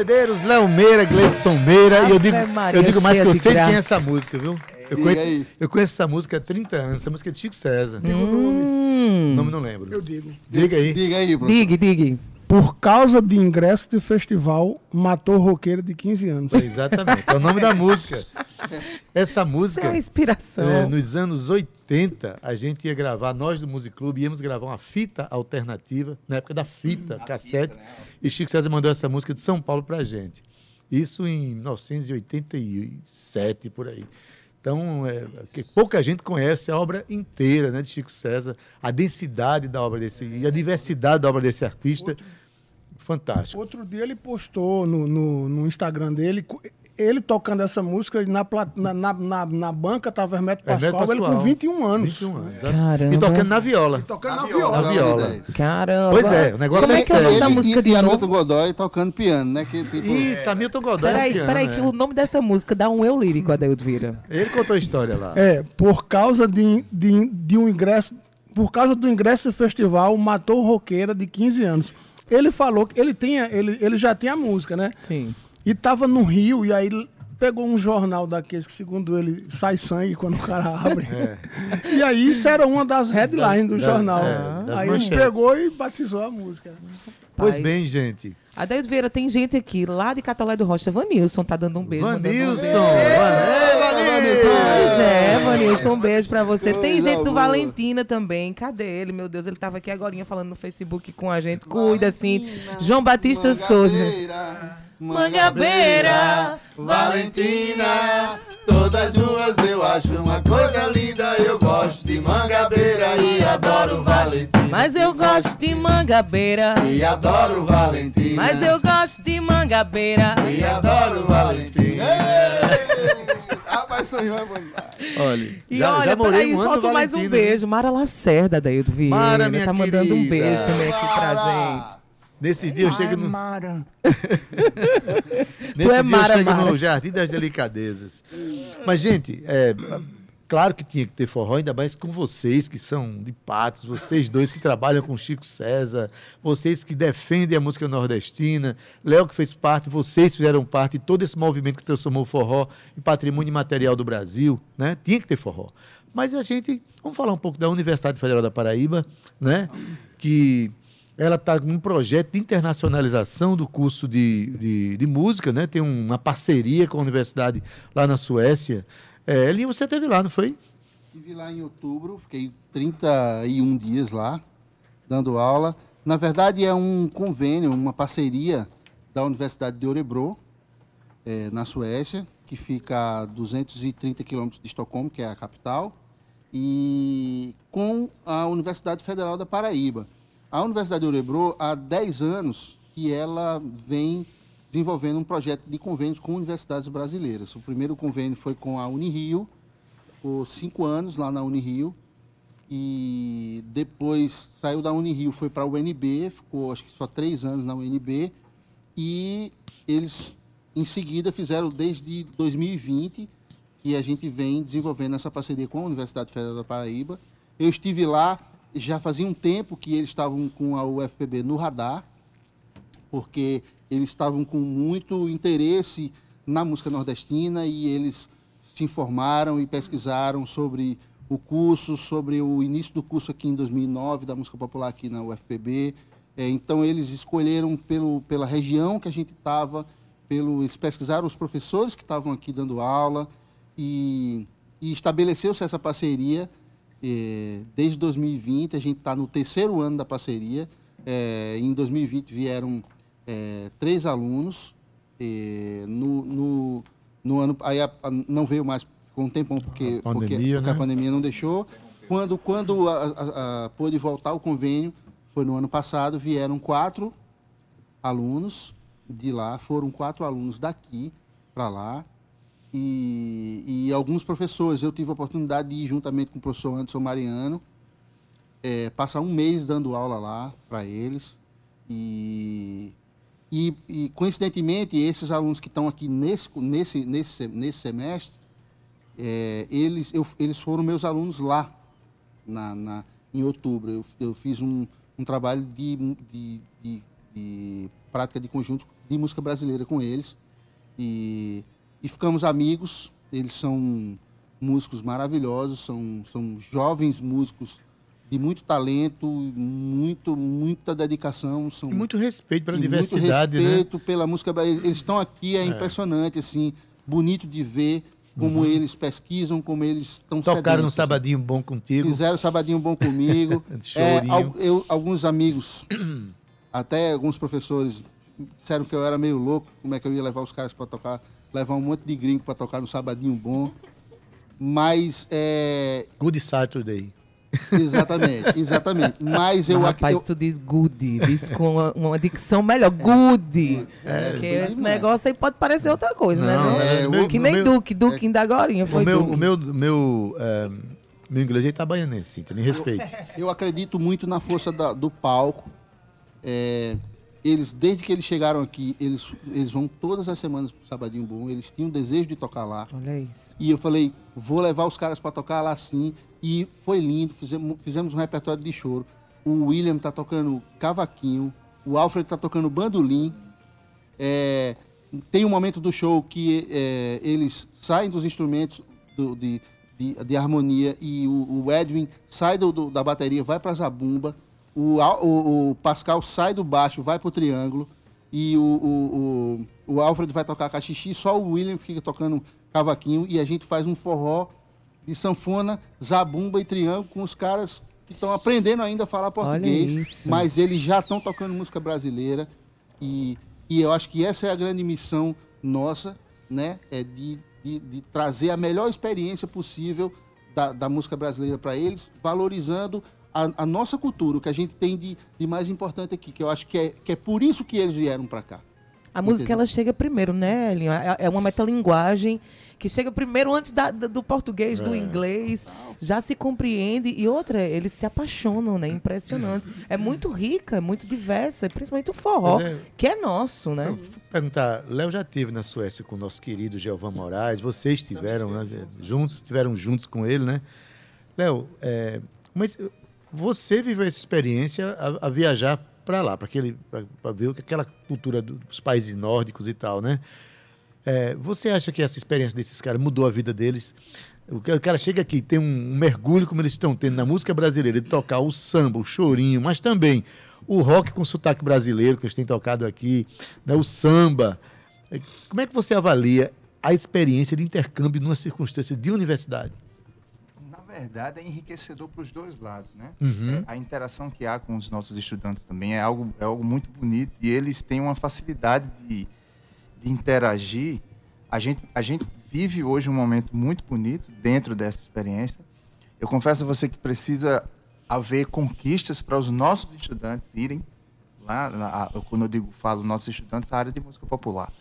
Medeiros, Léo Meira, Gleidson Meira. e eu digo, Maria, eu digo mais que eu sei quem é graça. essa música, viu? Eu Diga conheço, eu conheço essa música há 30 anos. Essa música é de Chico César. Hum. O nome não lembro. Eu digo. Diga aí. Diga aí, professor. Digue, digue. Por causa de ingresso de festival, matou roqueiro de 15 anos. Exatamente. É o nome da música. Essa Isso é música, uma inspiração. é, nos anos 80, a gente ia gravar, nós do Music Club, íamos gravar uma fita alternativa, na época da fita, cassete. E Chico César mandou essa música de São Paulo pra gente. Isso em 1987, por aí. Então, é, que pouca gente conhece a obra inteira né, de Chico César, a densidade da obra desse, e a diversidade da obra desse artista. Fantástico. Outro dia ele postou no, no, no Instagram dele, ele tocando essa música, e na, na, na, na, na banca tava Hermeto Hermeto Pascoal, ele com Pascoal. 21 anos. 21 anos. Caramba. E tocando na viola. Tocando na, Na viola. Na viola. Caramba. Pois é, o negócio Como é é que é o nome da música e, de e Hamilton? Godoy tocando piano, né? Que, tipo, Isso, Hamilton Godoy é Peraí, piano, peraí, que o nome dessa música dá um eu lírico, Adeildo Vieira. Ele contou a história lá. É, por causa de, de, de um ingresso, por causa do ingresso do festival, matou roqueira de 15 anos. Ele falou que ele, tinha, ele, ele já tinha a música, né? Sim. E tava no Rio, e aí ele pegou um jornal daqueles que, segundo ele, sai sangue quando o cara abre. E aí isso era uma das headlines do Da- jornal. é, aí manchetes. ele pegou e batizou a música. Pois bem, gente. Adaildo Vieira, tem gente aqui lá de Catolé do Rocha. Vanilson tá dando um beijo. um Vanilson! beijo. Vanilson! Pois é, Vanilson, um beijo pra você. Tem gente do boa. Valentina também. Cadê ele? Meu Deus, ele tava aqui agora falando no Facebook com a gente. Cuida, assim. João Batista Souza. Mangabeira, Valentina, todas duas eu acho uma coisa linda. Eu gosto de Mangabeira e adoro Valentina. Mas eu gosto de Mangabeira. E adoro Valentina. Mas eu gosto de Mangabeira. E adoro Valentina. Rapaz, sonhou é bom. Olha, E já, olha, já morei peraí, um ano mais um viu? beijo. Mara Lacerda, Adaildo Vieira. Mara, minha tá mandando um querida. beijo também aqui pra gente. Nesses dias eu chego no, Mara. Nesse é dia Mara, eu chego Mara. no Jardim das Delicadezas. Mas, gente, é, claro que tinha que ter forró, ainda mais com vocês que são de Patos, vocês dois que trabalham com Chico César, vocês que defendem a música nordestina, Léo que fez parte, vocês fizeram parte de todo esse movimento que transformou o forró em patrimônio material do Brasil, né? Tinha que ter forró. Mas a gente, vamos falar um pouco da Universidade Federal da Paraíba, né? Que ela está num projeto de internacionalização do curso de, de, de música, né? Tem uma parceria com a universidade lá na Suécia. É, Elinho, você esteve lá, não foi? Estive lá em outubro, fiquei 31 dias lá, dando aula. Na verdade, é um convênio, uma parceria da Universidade de Örebro, eh, na Suécia, que fica a 230 quilômetros de Estocolmo, que é a capital, e com a Universidade Federal da Paraíba. A Universidade de Örebro, há 10 anos que ela vem desenvolvendo um projeto de convênios com universidades brasileiras. O primeiro convênio foi com a Unirio, por cinco anos lá na Unirio, e depois saiu da Unirio, foi para a UNB, ficou acho que só três anos na UNB, e eles em seguida fizeram desde 2020 que a gente vem desenvolvendo essa parceria com a Universidade Federal da Paraíba. Eu estive lá, já fazia um tempo que eles estavam com a UFPB no radar, porque eles estavam com muito interesse na música nordestina e eles se informaram e pesquisaram sobre o curso, sobre o início do curso aqui em 2009 da música popular aqui na UFPB. É, então eles escolheram pelo, pela região que a gente estava, pelo eles pesquisaram os professores que estavam aqui dando aula e, e estabeleceu-se essa parceria é, desde 2020. A gente está no terceiro ano da parceria. É, em 2020 vieram é, três alunos. é, no, no, no ano aí a- a- não veio mais ficou um tempão porque, A pandemia, porque, porque né? a pandemia não deixou. Quando quando a, a- a- pôde voltar o convênio foi no ano passado vieram quatro alunos de lá foram quatro alunos daqui para lá e, e alguns professores. Eu tive a oportunidade de ir juntamente com o professor Anderson Mariano, é, passar um mês dando aula lá para eles. E, e, e, coincidentemente, esses alunos que estão aqui nesse, nesse, nesse, se- nesse semestre, é, eles, eu, eles foram meus alunos lá, na, na- em outubro. Eu, eu fiz um, um trabalho de, de, de, de prática de conjunto de música brasileira com eles. E, e ficamos amigos. Eles são músicos maravilhosos, são, são jovens músicos de muito talento, muito, muita dedicação. São, E muito respeito pela diversidade, muito né? respeito pela música. Eles estão aqui, é, É. impressionante, assim, bonito de ver como Uhum. eles pesquisam, como eles estão Tocaram no sedentos, assim. Sabadinho Bom contigo. Fizeram Sabadinho Bom comigo. Al- eu, alguns amigos, até alguns professores, disseram que eu era meio louco, como é que eu ia levar os caras para tocar, levar um monte de gringo para tocar no Sabadinho Bom. Mas é. Good Saturday. Exatamente, exatamente. Mas eu, Mas, ac- rapaz, eu- tu diz good, diz com uma, uma dicção melhor, good. É, Porque good esse demais. negócio aí pode parecer outra coisa, né? Não, Não, é, meu- que nem meu- Duque, Duque ainda agorinha foi o meu, Duque. o meu, meu, eh, meu inglês é itabaianense, Cíntia, me respeite. Eu acredito muito na força da- do palco. É, eles, desde que eles chegaram aqui, eles, eles vão todas as semanas pro Sabadinho Bom. Eles tinham desejo de tocar lá. Olha isso. E eu falei, vou levar os caras para tocar lá sim. E foi lindo, fizemos, fizemos um repertório de choro. O William tá tocando cavaquinho, o Alfred tá tocando bandolim. É, tem um momento do show que é, eles saem dos instrumentos do- de, de, de harmonia e o, o Edwin sai do- do- da bateria, vai para zabumba. O o, o, o Pascal sai do baixo, vai pro triângulo, e o, o, o, o Alfred vai tocar cachixi, só o William fica tocando cavaquinho, e a gente faz um forró de sanfona, zabumba e triângulo com os caras que estão aprendendo ainda a falar português, mas eles já estão tocando música brasileira, e, e eu acho que essa é a grande missão nossa, né? É de, de, de trazer a melhor experiência possível da, da música brasileira para eles, valorizando a, a nossa cultura, o que a gente tem de, de mais importante aqui, que eu acho que é, que é por isso que eles vieram para cá. A música Entendeu? ela chega primeiro, né, Elinho? É é uma metalinguagem que chega primeiro antes da- do português, do É. inglês, já se compreende e outra, eles se apaixonam, né? Impressionante. É muito rica, é muito diversa, principalmente o forró, é. que é nosso, né? Perguntar, Léo já esteve na Suécia com o nosso querido Gelvan Moraes, vocês estiveram né, juntos, estiveram juntos com ele, né? Léo, é, mas você viveu essa experiência a, a viajar para lá, para ver o que aquela cultura do- dos países nórdicos e tal, né? É, você acha que essa experiência desses caras mudou a vida deles? O ca- o cara chega aqui, tem um, um mergulho como eles estão tendo na música brasileira, de tocar o samba, o chorinho, mas também o rock com sotaque brasileiro, que eles têm tocado aqui, né, o samba. É, Como é que você avalia a experiência de intercâmbio numa circunstância de universidade? Verdade, é enriquecedor para os dois lados, né? Uhum. É, a interação que há com os nossos estudantes também é algo, é algo muito bonito e eles têm uma facilidade de, de interagir. A gente, a gente vive hoje um momento muito bonito dentro dessa experiência. Eu confesso a você que precisa haver conquistas para os nossos estudantes irem lá, a- quando eu digo falo nossos estudantes, a área de música popular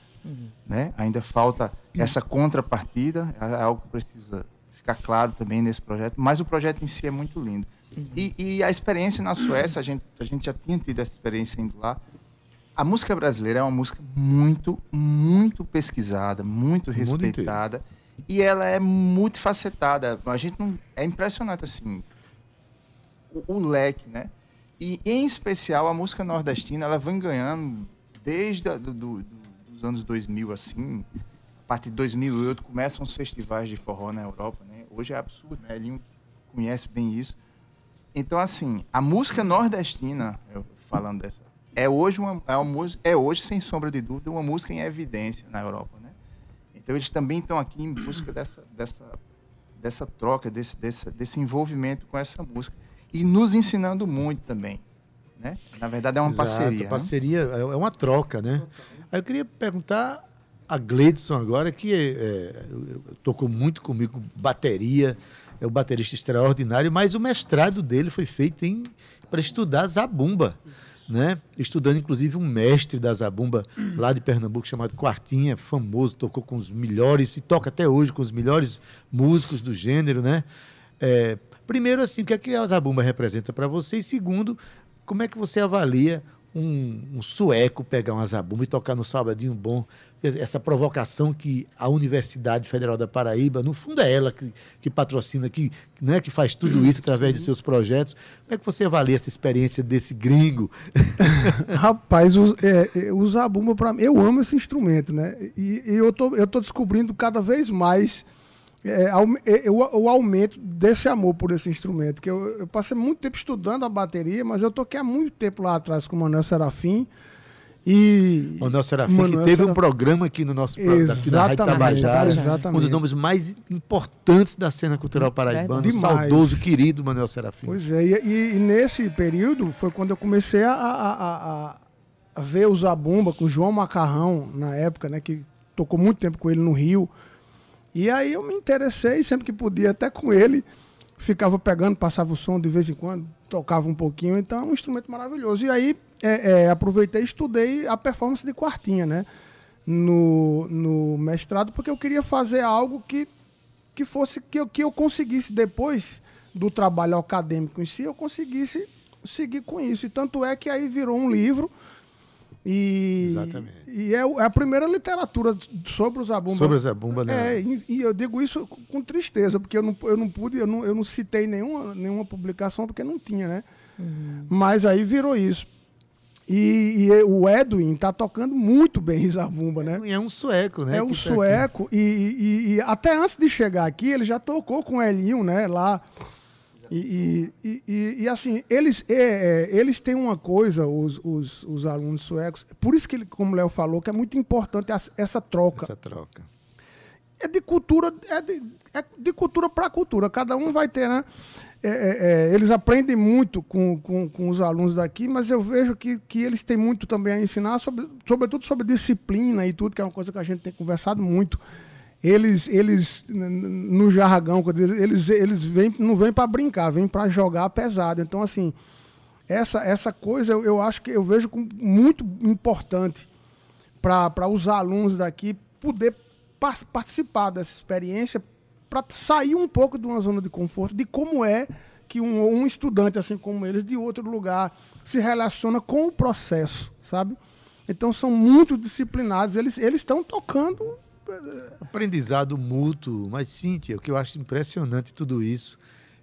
né? Ainda falta essa contrapartida, é é algo que precisa ficar claro também nesse projeto, mas o projeto em si é muito lindo. E, e a experiência na Suécia, a gente, a gente já tinha tido essa experiência indo lá. A música brasileira é uma música muito, muito pesquisada, muito respeitada, e ela é muito facetada. A gente não, é impressionante assim o, o leque, né? E em especial a música nordestina, ela vem ganhando desde a, do, do- do- dos anos 2000 assim, a partir de 2008 começam os festivais de forró na Europa, né? Hoje é absurdo, né? Ele conhece bem isso. Então assim, a música nordestina, eu falando dessa, é hoje uma, é uma música, é hoje sem sombra de dúvida uma música em evidência na Europa, né? Então eles também estão aqui em busca dessa dessa dessa troca, desse, desse, desse envolvimento com essa música. E nos ensinando muito também. Né? Na verdade, é uma Exato, parceria. né? parceria é é uma troca, né? Aí eu queria perguntar a Gleidson agora, que é, tocou muito comigo bateria, é um baterista extraordinário, mas o mestrado dele foi feito para estudar zabumba, né? Estudando inclusive um mestre da zabumba lá de Pernambuco chamado Quartinha, famoso, tocou com os melhores e toca até hoje com os melhores músicos do gênero, né? É, primeiro, assim, o que, é que a zabumba representa para você? E segundo, como é que você avalia um, um sueco pegar uma zabumba e tocar no Sabadinho Bom? Essa provocação que a Universidade Federal da Paraíba, no fundo é ela que, que patrocina, que, né, que faz tudo isso através de seus projetos. Como é que você avalia essa experiência desse gringo? Rapaz, o, é, é, o zabumba, pra mim, eu amo esse instrumento, né? E, e eu, tô, eu tô descobrindo cada vez mais é, é, o, o aumento desse amor por esse instrumento. Que eu, eu passei muito tempo estudando a bateria, mas eu toquei há muito tempo lá atrás com o Manuel Serafim. E. Manuel Serafim, Manuel que teve um Serafim. programa aqui no nosso aqui na Rádio Exatamente, Tabajara, um dos nomes mais importantes da cena cultural paraibana, Demais. saudoso, querido Manuel Serafim. Pois é, e, e- nesse período foi quando eu comecei a, a- a- a- a ver o Zabumba com o João Macarrão, na época, né? Que tocou muito tempo com ele no Rio. E aí eu me interessei, sempre que podia, até com ele. Ficava pegando, passava o som de vez em quando, tocava um pouquinho. Então é um instrumento maravilhoso. E aí é, é, aproveitei e estudei a performance de quartinha, né? No, no mestrado, porque eu queria fazer algo que que fosse que eu, que eu conseguisse depois do trabalho acadêmico em si, eu conseguisse seguir com isso. E tanto é que aí virou um livro e Exatamente. e é, é a primeira literatura sobre o Zabumba. Sobre o Zabumba, né? É, e, e eu digo isso com- tristeza, porque eu não, eu não pude, eu não, eu não citei nenhuma, nenhuma publicação porque não tinha, né? Mas aí virou isso. E, e o Edwin tá tocando muito bem Zabumba, né? É um sueco, né? É um tá sueco. E, e- e até antes de chegar aqui, ele já tocou com o Elinho, né? Lá. E, e, e- e- assim, eles, é, é, eles têm uma coisa, os, os, os alunos suecos, por isso que, ele, como o Léo falou, que é muito importante essa troca. Essa troca. É de cultura, é de, é de cultura para cultura. Cada um vai ter, né? É, é, é, eles aprendem muito com, com, com os alunos daqui, mas eu vejo que, que eles têm muito também a ensinar, sobre, sobretudo sobre disciplina e tudo, que é uma coisa que a gente tem conversado muito. Eles, eles no jargão, eles, eles, vêm, não vêm para brincar, vêm para jogar pesado. Então, assim, essa, essa coisa eu, eu acho que eu vejo como muito importante para os alunos daqui poder par- participar dessa experiência para sair um pouco de uma zona de conforto de como é que um, um estudante assim como eles de outro lugar se relaciona com o processo, sabe? Então são muito disciplinados, eles estão tocando aprendizado mútuo. Mas, Cíntia, o que eu acho impressionante tudo isso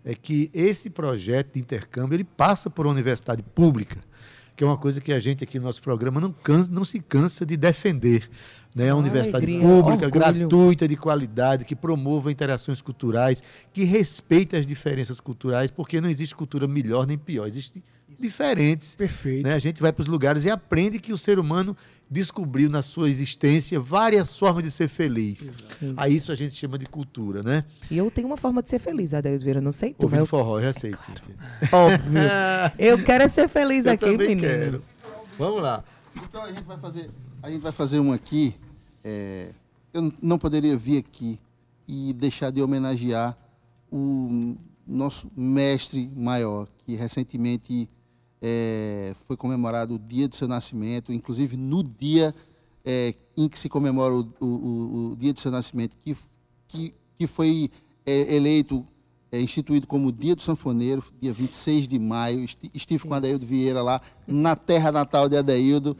é que esse projeto de intercâmbio ele passa por uma universidade pública, que é uma coisa que a gente aqui no nosso programa não, cansa, não se cansa de defender. Né? Uma universidade alegria, pública, orgulho. gratuita, de qualidade, que promova interações culturais, que respeita as diferenças culturais, porque não existe cultura melhor nem pior, existem diferentes. Perfeito. Né? A gente vai para os lugares e aprende que o ser humano descobriu na sua existência várias formas de ser feliz. A isso a gente chama de cultura, né? E eu tenho uma forma de ser feliz, Adeus Vieira. Não sei tu, Ouvindo eu- forró, já sei, Cíntia. Óbvio. Eu quero é ser feliz Eu aqui, também menino. quero. Vamos lá. Então a gente vai fazer, a gente vai fazer um aqui. é, eu não poderia vir aqui e deixar de homenagear o nosso mestre maior, que recentemente é, foi comemorado o dia do seu nascimento, inclusive no dia é, em que se comemora o, o- o- dia do seu nascimento, que, que, que foi é, eleito, é, instituído como Dia do Sanfoneiro, dia 26 de maio. Esti- Estive com Adaildo Vieira lá, na terra natal de Adaildo,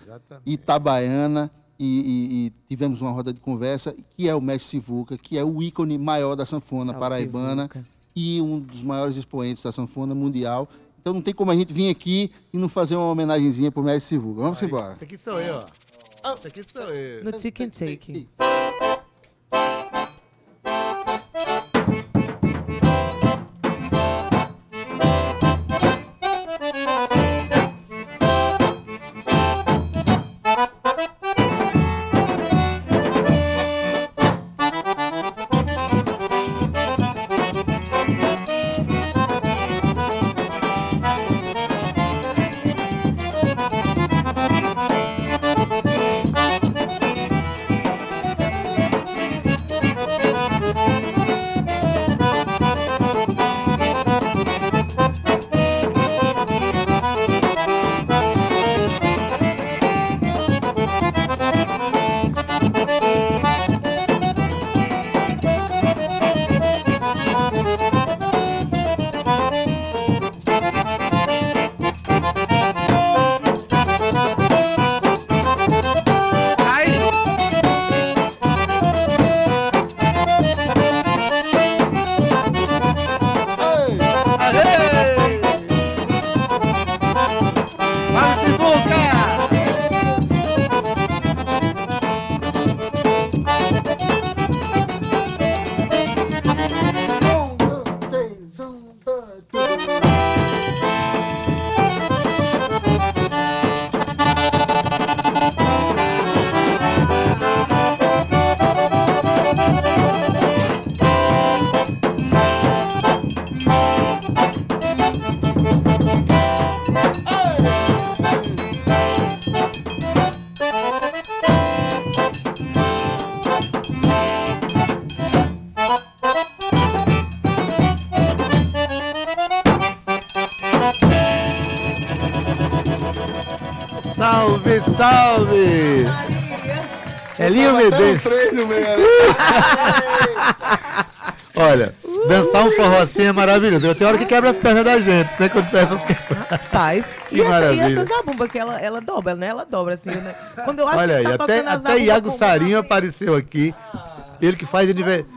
Itabaiana, e, e- e tivemos uma roda de conversa, que é o mestre Sivuca, que é o ícone maior da sanfona Salve, paraibana Sivuca. e um dos maiores expoentes da sanfona mundial. Então não tem como a gente vir aqui e não fazer uma homenagenzinha pro mestre Sivuca. Vamos embora. Isso aqui sou eu, ó. Isso aqui sou eu. No chicken shake. Elinho Medeiros. Olha, dançar um forró assim é maravilhoso. Tem hora que quebra as pernas da gente, né? Quando tem essas quebras. Rapaz, Que e, essa, e maravilha. essa zabumba que ela, ela dobra, né? Ela dobra assim, né? Quando eu acho Olha que aí, tá até, tocando a até zabumba Iago com- Sarinho apareceu aqui. Ele que faz aniversário.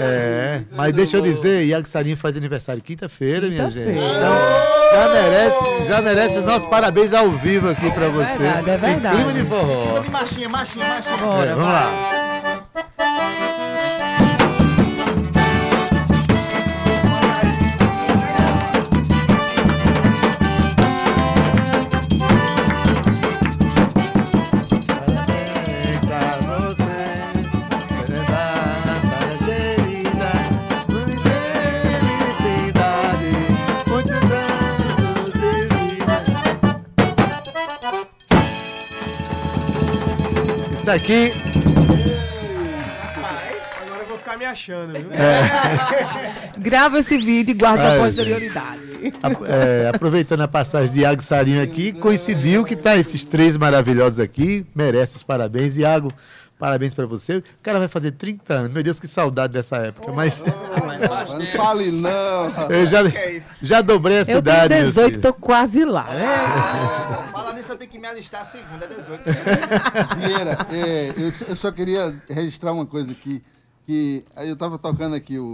É, mas deixa eu dizer, Iago Sarinho faz aniversário quinta-feira, minha gente. Então, já merece, já merece os nossos parabéns ao vivo aqui pra você. verdade, é Em verdade. clima de forró. Machinha, machinha, machinha. É, vamos lá. Esse aqui. Agora eu vou ficar me achando, viu? Grava esse vídeo e guarda Ai, a posterioridade. A- é, aproveitando a passagem de Iago Sarinho aqui, coincidiu que tá esses três maravilhosos aqui, merece os parabéns. Iago, parabéns pra você. O cara vai fazer 30 anos, meu Deus, que saudade dessa época, mas Não fale não. eu já, já dobrei a Eu cidade. meu 18, filho. tô quase lá, né? Fala nisso, eu tenho que me alistar a segunda, 18. Vieira, é, eu, eu só queria registrar uma coisa aqui. Que eu tava tocando aqui o,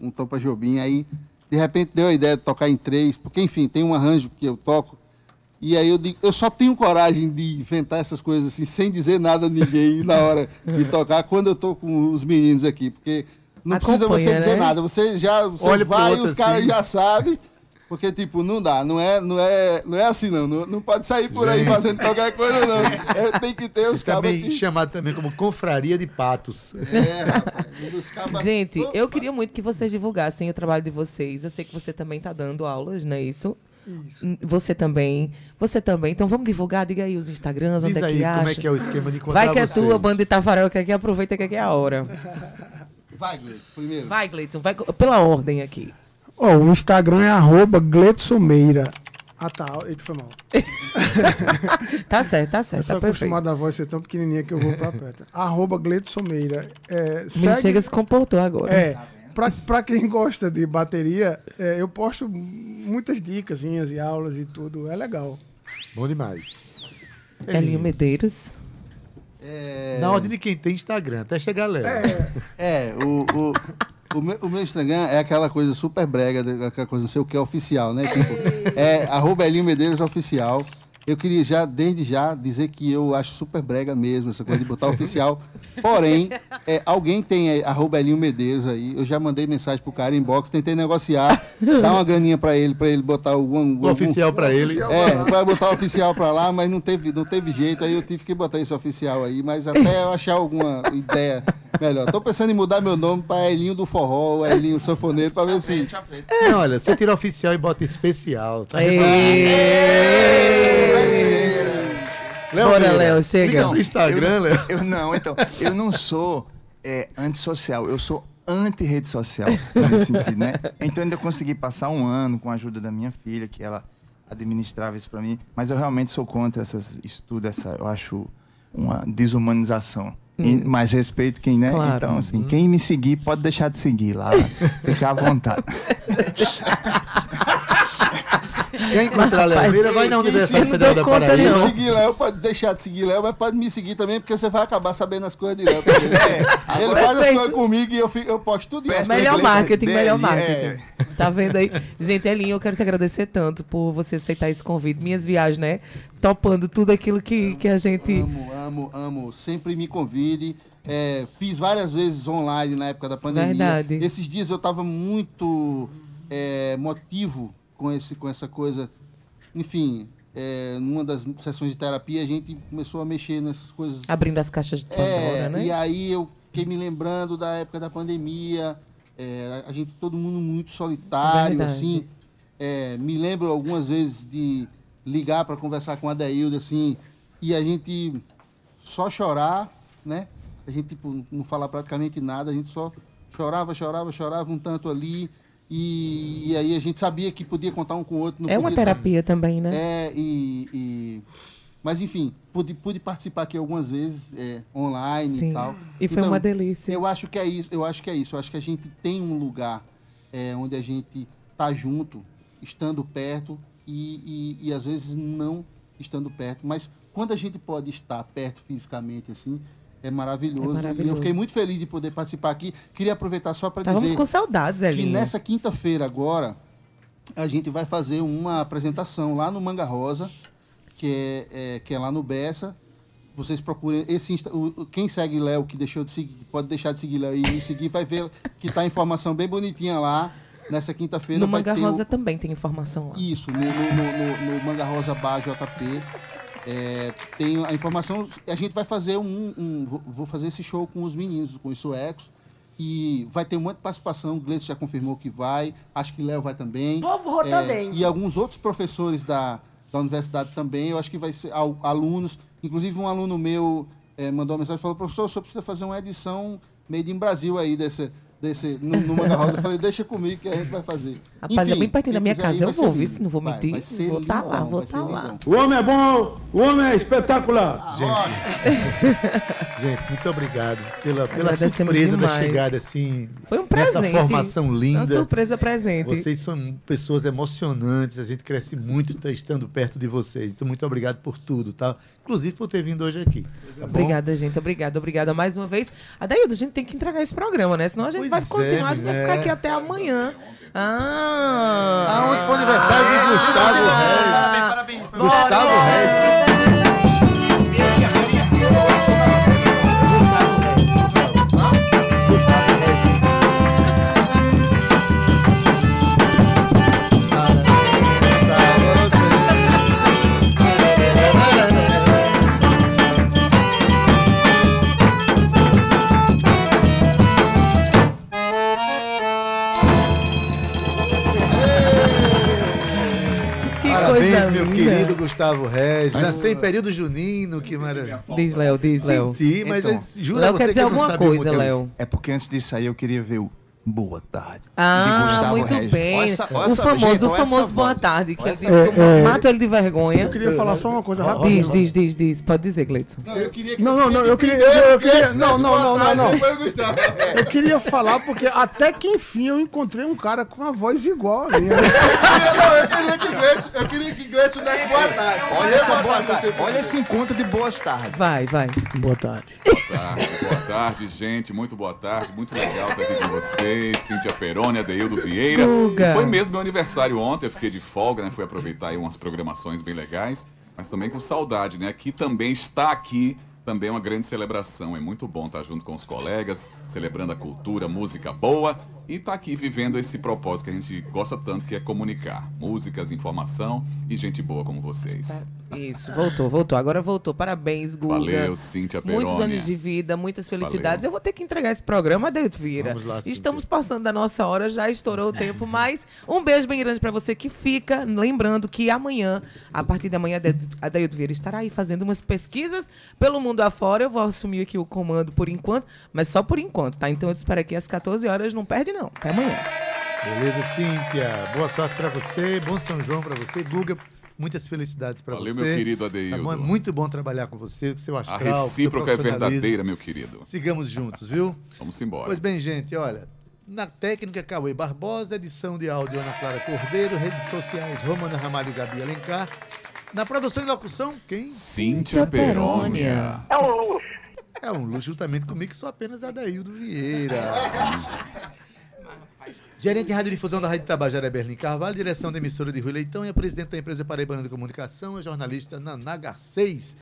o- um Topa Jobim, aí de repente deu a ideia de tocar em três, porque enfim, tem um arranjo que eu toco. E aí eu digo, eu só tenho coragem de inventar essas coisas assim, sem dizer nada a ninguém na hora de tocar, quando eu tô com os meninos aqui, porque não precisa Acompanha, você dizer né? nada, você já você Olha vai e outro os caras assim. já sabem. Porque, tipo, não dá, não é, não é, não é assim, não. Não, não pode sair por aí Gente. fazendo qualquer coisa, não. É, tem que ter os cabos Também chamado também como confraria de patos. É, rapaz. Os cabos- Gente, eu queria muito que vocês divulgassem o trabalho de vocês. Eu sei que você também tá dando aulas, não é isso? Isso. Você também. Você também. Então vamos divulgar, diga aí os Instagrams, Diz onde é aí que como acha. é que é o esquema de encontrar Vai que é vocês. tua, banda de que aqui aproveita que aqui é a hora. Vai, Gleice, primeiro. Vai, Gleidson, vai pela ordem aqui. Ó, o Instagram é arroba Gletson Meira. Ah, tá. Eita, foi mal. Tá certo, tá Eu certo, sou tá perfeito. acostumado a voz ser tão pequenininha que eu vou pra perto. arroba Meira. É, menino chega se comportou agora. É, pra, pra quem gosta de bateria, é, eu posto muitas dicas e aulas e tudo. É legal. Bom demais. Elinho Medeiros. É, Na ordem de quem tem Instagram, até chegar Léo. é o, o, o, meu, o meu Instagram é aquela coisa super brega, aquela coisa não sei o que é oficial, né? Tipo, é arroba Elinho Medeiros Oficial. Eu queria já, desde já, dizer que eu acho super brega mesmo essa coisa de botar oficial. Porém, é, alguém tem é, arroba Elinho Medeiros aí. Eu já mandei mensagem pro cara inbox, tentei negociar, dar uma graninha pra ele, pra ele botar o, um, O oficial pra ele. É, vai botar o oficial pra lá, mas não teve, não teve jeito, aí eu tive que botar esse oficial aí, mas até eu achar alguma ideia melhor. Tô pensando em mudar meu nome pra Elinho do Forró, Elinho Sanfoneiro, pra ver se. Não, olha, você tira oficial e bota especial. Tá Ê! Léo Bora, Léo, chega. Liga seu Instagram, Léo. Eu não, então. Eu não sou é, antissocial, eu sou anti-rede social, nesse sentido, né? Então ainda consegui passar um ano com a ajuda da minha filha, que ela administrava isso pra mim, mas eu realmente sou contra essas estudos, essa, eu acho uma desumanização. E mais respeito quem, né? Claro. Então, assim, quem me seguir pode deixar de seguir lá. Fica à vontade. Quer encontrar Léo Meira, vai na quem Universidade Federal da Paraíba. Quem não. seguir Léo pode deixar de seguir Léo, mas pode me seguir também, porque você vai acabar sabendo as coisas de Léo também. Ele faz as Perfeito. coisas comigo e eu, fico, eu posto tudo isso. Melhor marketing, melhor dele, marketing. Tá vendo aí? Gente, Elinho, eu quero te agradecer tanto por você aceitar esse convite. Minhas viagens, né? Topando tudo aquilo que, que a gente. Amo, amo, amo. Sempre me convide. É, fiz várias vezes online na época da pandemia. Verdade. Esses dias eu estava muito é, motivo com, esse, com essa coisa. Enfim, é, numa das sessões de terapia, a gente começou a mexer nessas coisas. Abrindo as caixas de Pandora, É, né? e aí eu fiquei me lembrando da época da pandemia, é, a gente, todo mundo muito solitário, Verdade. assim. É, me lembro algumas vezes de ligar para conversar com a Deilda, assim, e a gente só chorar, né? A gente, tipo, não falar praticamente nada, a gente só chorava, chorava, chorava um tanto ali, e, e aí a gente sabia que podia contar um com o outro. É uma podia- terapia também, né? é, e, e- Mas enfim, pude, pude participar aqui algumas vezes, é, online Sim. e tal. E foi uma delícia. Eu acho que é isso, eu acho que é isso. Eu acho que a gente tem um lugar é, onde a gente tá junto, estando perto, e, e, e às vezes não estando perto. Mas quando a gente pode estar perto fisicamente, assim, é maravilhoso. É E maravilhoso. eu fiquei muito feliz de poder participar aqui. Queria aproveitar só para Estávamos dizer com saudades, que Elinho. nessa quinta-feira agora a gente vai fazer uma apresentação lá no Manga Rosa, que é, é- que é lá no Bessa. Vocês procurem esse Insta- o- quem segue Léo que deixou de seguir, pode deixar de seguir Léo e me seguir, vai ver que tá a informação bem bonitinha lá. Nessa quinta-feira No vai Manga ter o- Rosa também tem informação lá. isso, no, no- no- no- no Manga Rosa Bar JP. É, tem a informação. A gente vai fazer um. um- vou, fazer esse show com os meninos, com os suecos. E vai ter muita participação. O Gleice já confirmou que vai. Acho que Léo vai também. Vou É, também. E alguns outros professores da, da universidade também. Eu acho que vai ser al- alunos. Inclusive um aluno meu eh, mandou uma mensagem e falou, professor, o senhor precisa fazer uma edição made in Brasil aí desse, desse, no, no Manga Rosa. Eu falei, deixa comigo que a gente vai fazer. Rapaz, é bem pertinho da minha casa, ir, eu vai vou, viu? lindo. Se não vou Vai, mentir. vai ser Vou tá lindão, lá, vou vai tá lá. O homem é bom, o homem é espetacular. Gente, muito obrigado pela, pela surpresa da demais. chegada, assim. Foi um Nessa presente. formação linda. Uma surpresa presente. Vocês são pessoas emocionantes, a gente cresce muito tá estando perto de vocês. Então, muito obrigado por tudo, tá? Inclusive por ter vindo hoje aqui. Tá bom? Obrigada, gente. Obrigada, obrigada mais uma vez. Adaildo, a gente tem que entregar esse programa, né? Senão a gente Pois vai continuar, é, a gente vai né? ficar aqui até amanhã. Ah! Aonde foi o aniversário de Gustavo Reis? Parabéns, parabéns. Gustavo Reis. Meu querido Gustavo Regis. Mas- Nasceu em período junino, que maravilha. Diz, Léo, diz, Léo. Senti, mas Então, é- jura Léo você quer que dizer não alguma coisa. Léo. É porque antes disso aí eu queria ver o Boa Tarde. Ah, muito Regis. bem. Olha essa- olha o famoso, gente, o famoso boa voz. tarde, que ele essa- eu É, é. mato ele de vergonha. Eu queria falar só uma coisa Diz, rápida. diz, diz, diz. Pode dizer, Gleidson. Eu queria que Não, não, não, eu queria. Eu, queria não, não, não, não, não. Eu queria falar porque até que enfim eu encontrei um cara com a voz igual a minha. eu queria que Gleison, eu queria que Gleison desse boa tarde. Olha essa boa tarde. Olha esse encontro de boas tardes. Vai, vai. Boa tarde. Boa tarde, boa tarde, gente. Muito boa tarde. Muito legal estar aqui com vocês. Cíntia Peroni, Adeildo Vieira. Guga. Foi mesmo meu aniversário ontem. Eu fiquei de folga, né? Fui aproveitar aí umas programações bem legais. Mas também com saudade, né? Aqui também está aqui. Também é uma grande celebração. É muito bom estar junto com os colegas, celebrando a cultura, música boa e estar aqui vivendo esse propósito que a gente gosta tanto, que é comunicar. Músicas, informação e gente boa como vocês. Isso, voltou, voltou. Agora voltou. Parabéns, Guga. Valeu, Cíntia Peroni. Muitos anos de vida, muitas felicidades. Valeu. Eu vou ter que entregar esse programa, Adeildo Vieira. Vamos lá, Cíntia. Estamos passando da nossa hora, já estourou o tempo, mas um beijo bem grande pra você que fica. Lembrando que amanhã, a partir de amanhã, Adeildo- Adeildo Vieira estará aí fazendo umas pesquisas pelo mundo afora. Eu vou assumir aqui o comando por enquanto, mas só por enquanto, tá? Então eu te espero aqui às 14 horas. Não perde, não. Até amanhã. Beleza, Cíntia. Boa sorte pra você. Bom São João pra você. Guga, muitas felicidades Valeu, você. meu querido Tá Adeildo. bom? É muito bom trabalhar com você, com seu A astral, seu recíproca é verdadeira, meu querido. Sigamos juntos, viu? Vamos embora. Pois bem, gente, olha. Na técnica, Cauê Barbosa, edição de áudio, Ana Clara Cordeiro, redes sociais, Romana Ramalho e Gabi Alencar. Na produção e locução, quem? Cíntia Perônia. É um luxo. É um luxo, juntamente comigo, que sou apenas Adaildo Vieira. Gerente de radiodifusão da Rádio Tabajara, Berlim Carvalho, direção da emissora de Rui Leitão e a presidente da empresa Paraibana de Comunicação, a jornalista Naná Garcês.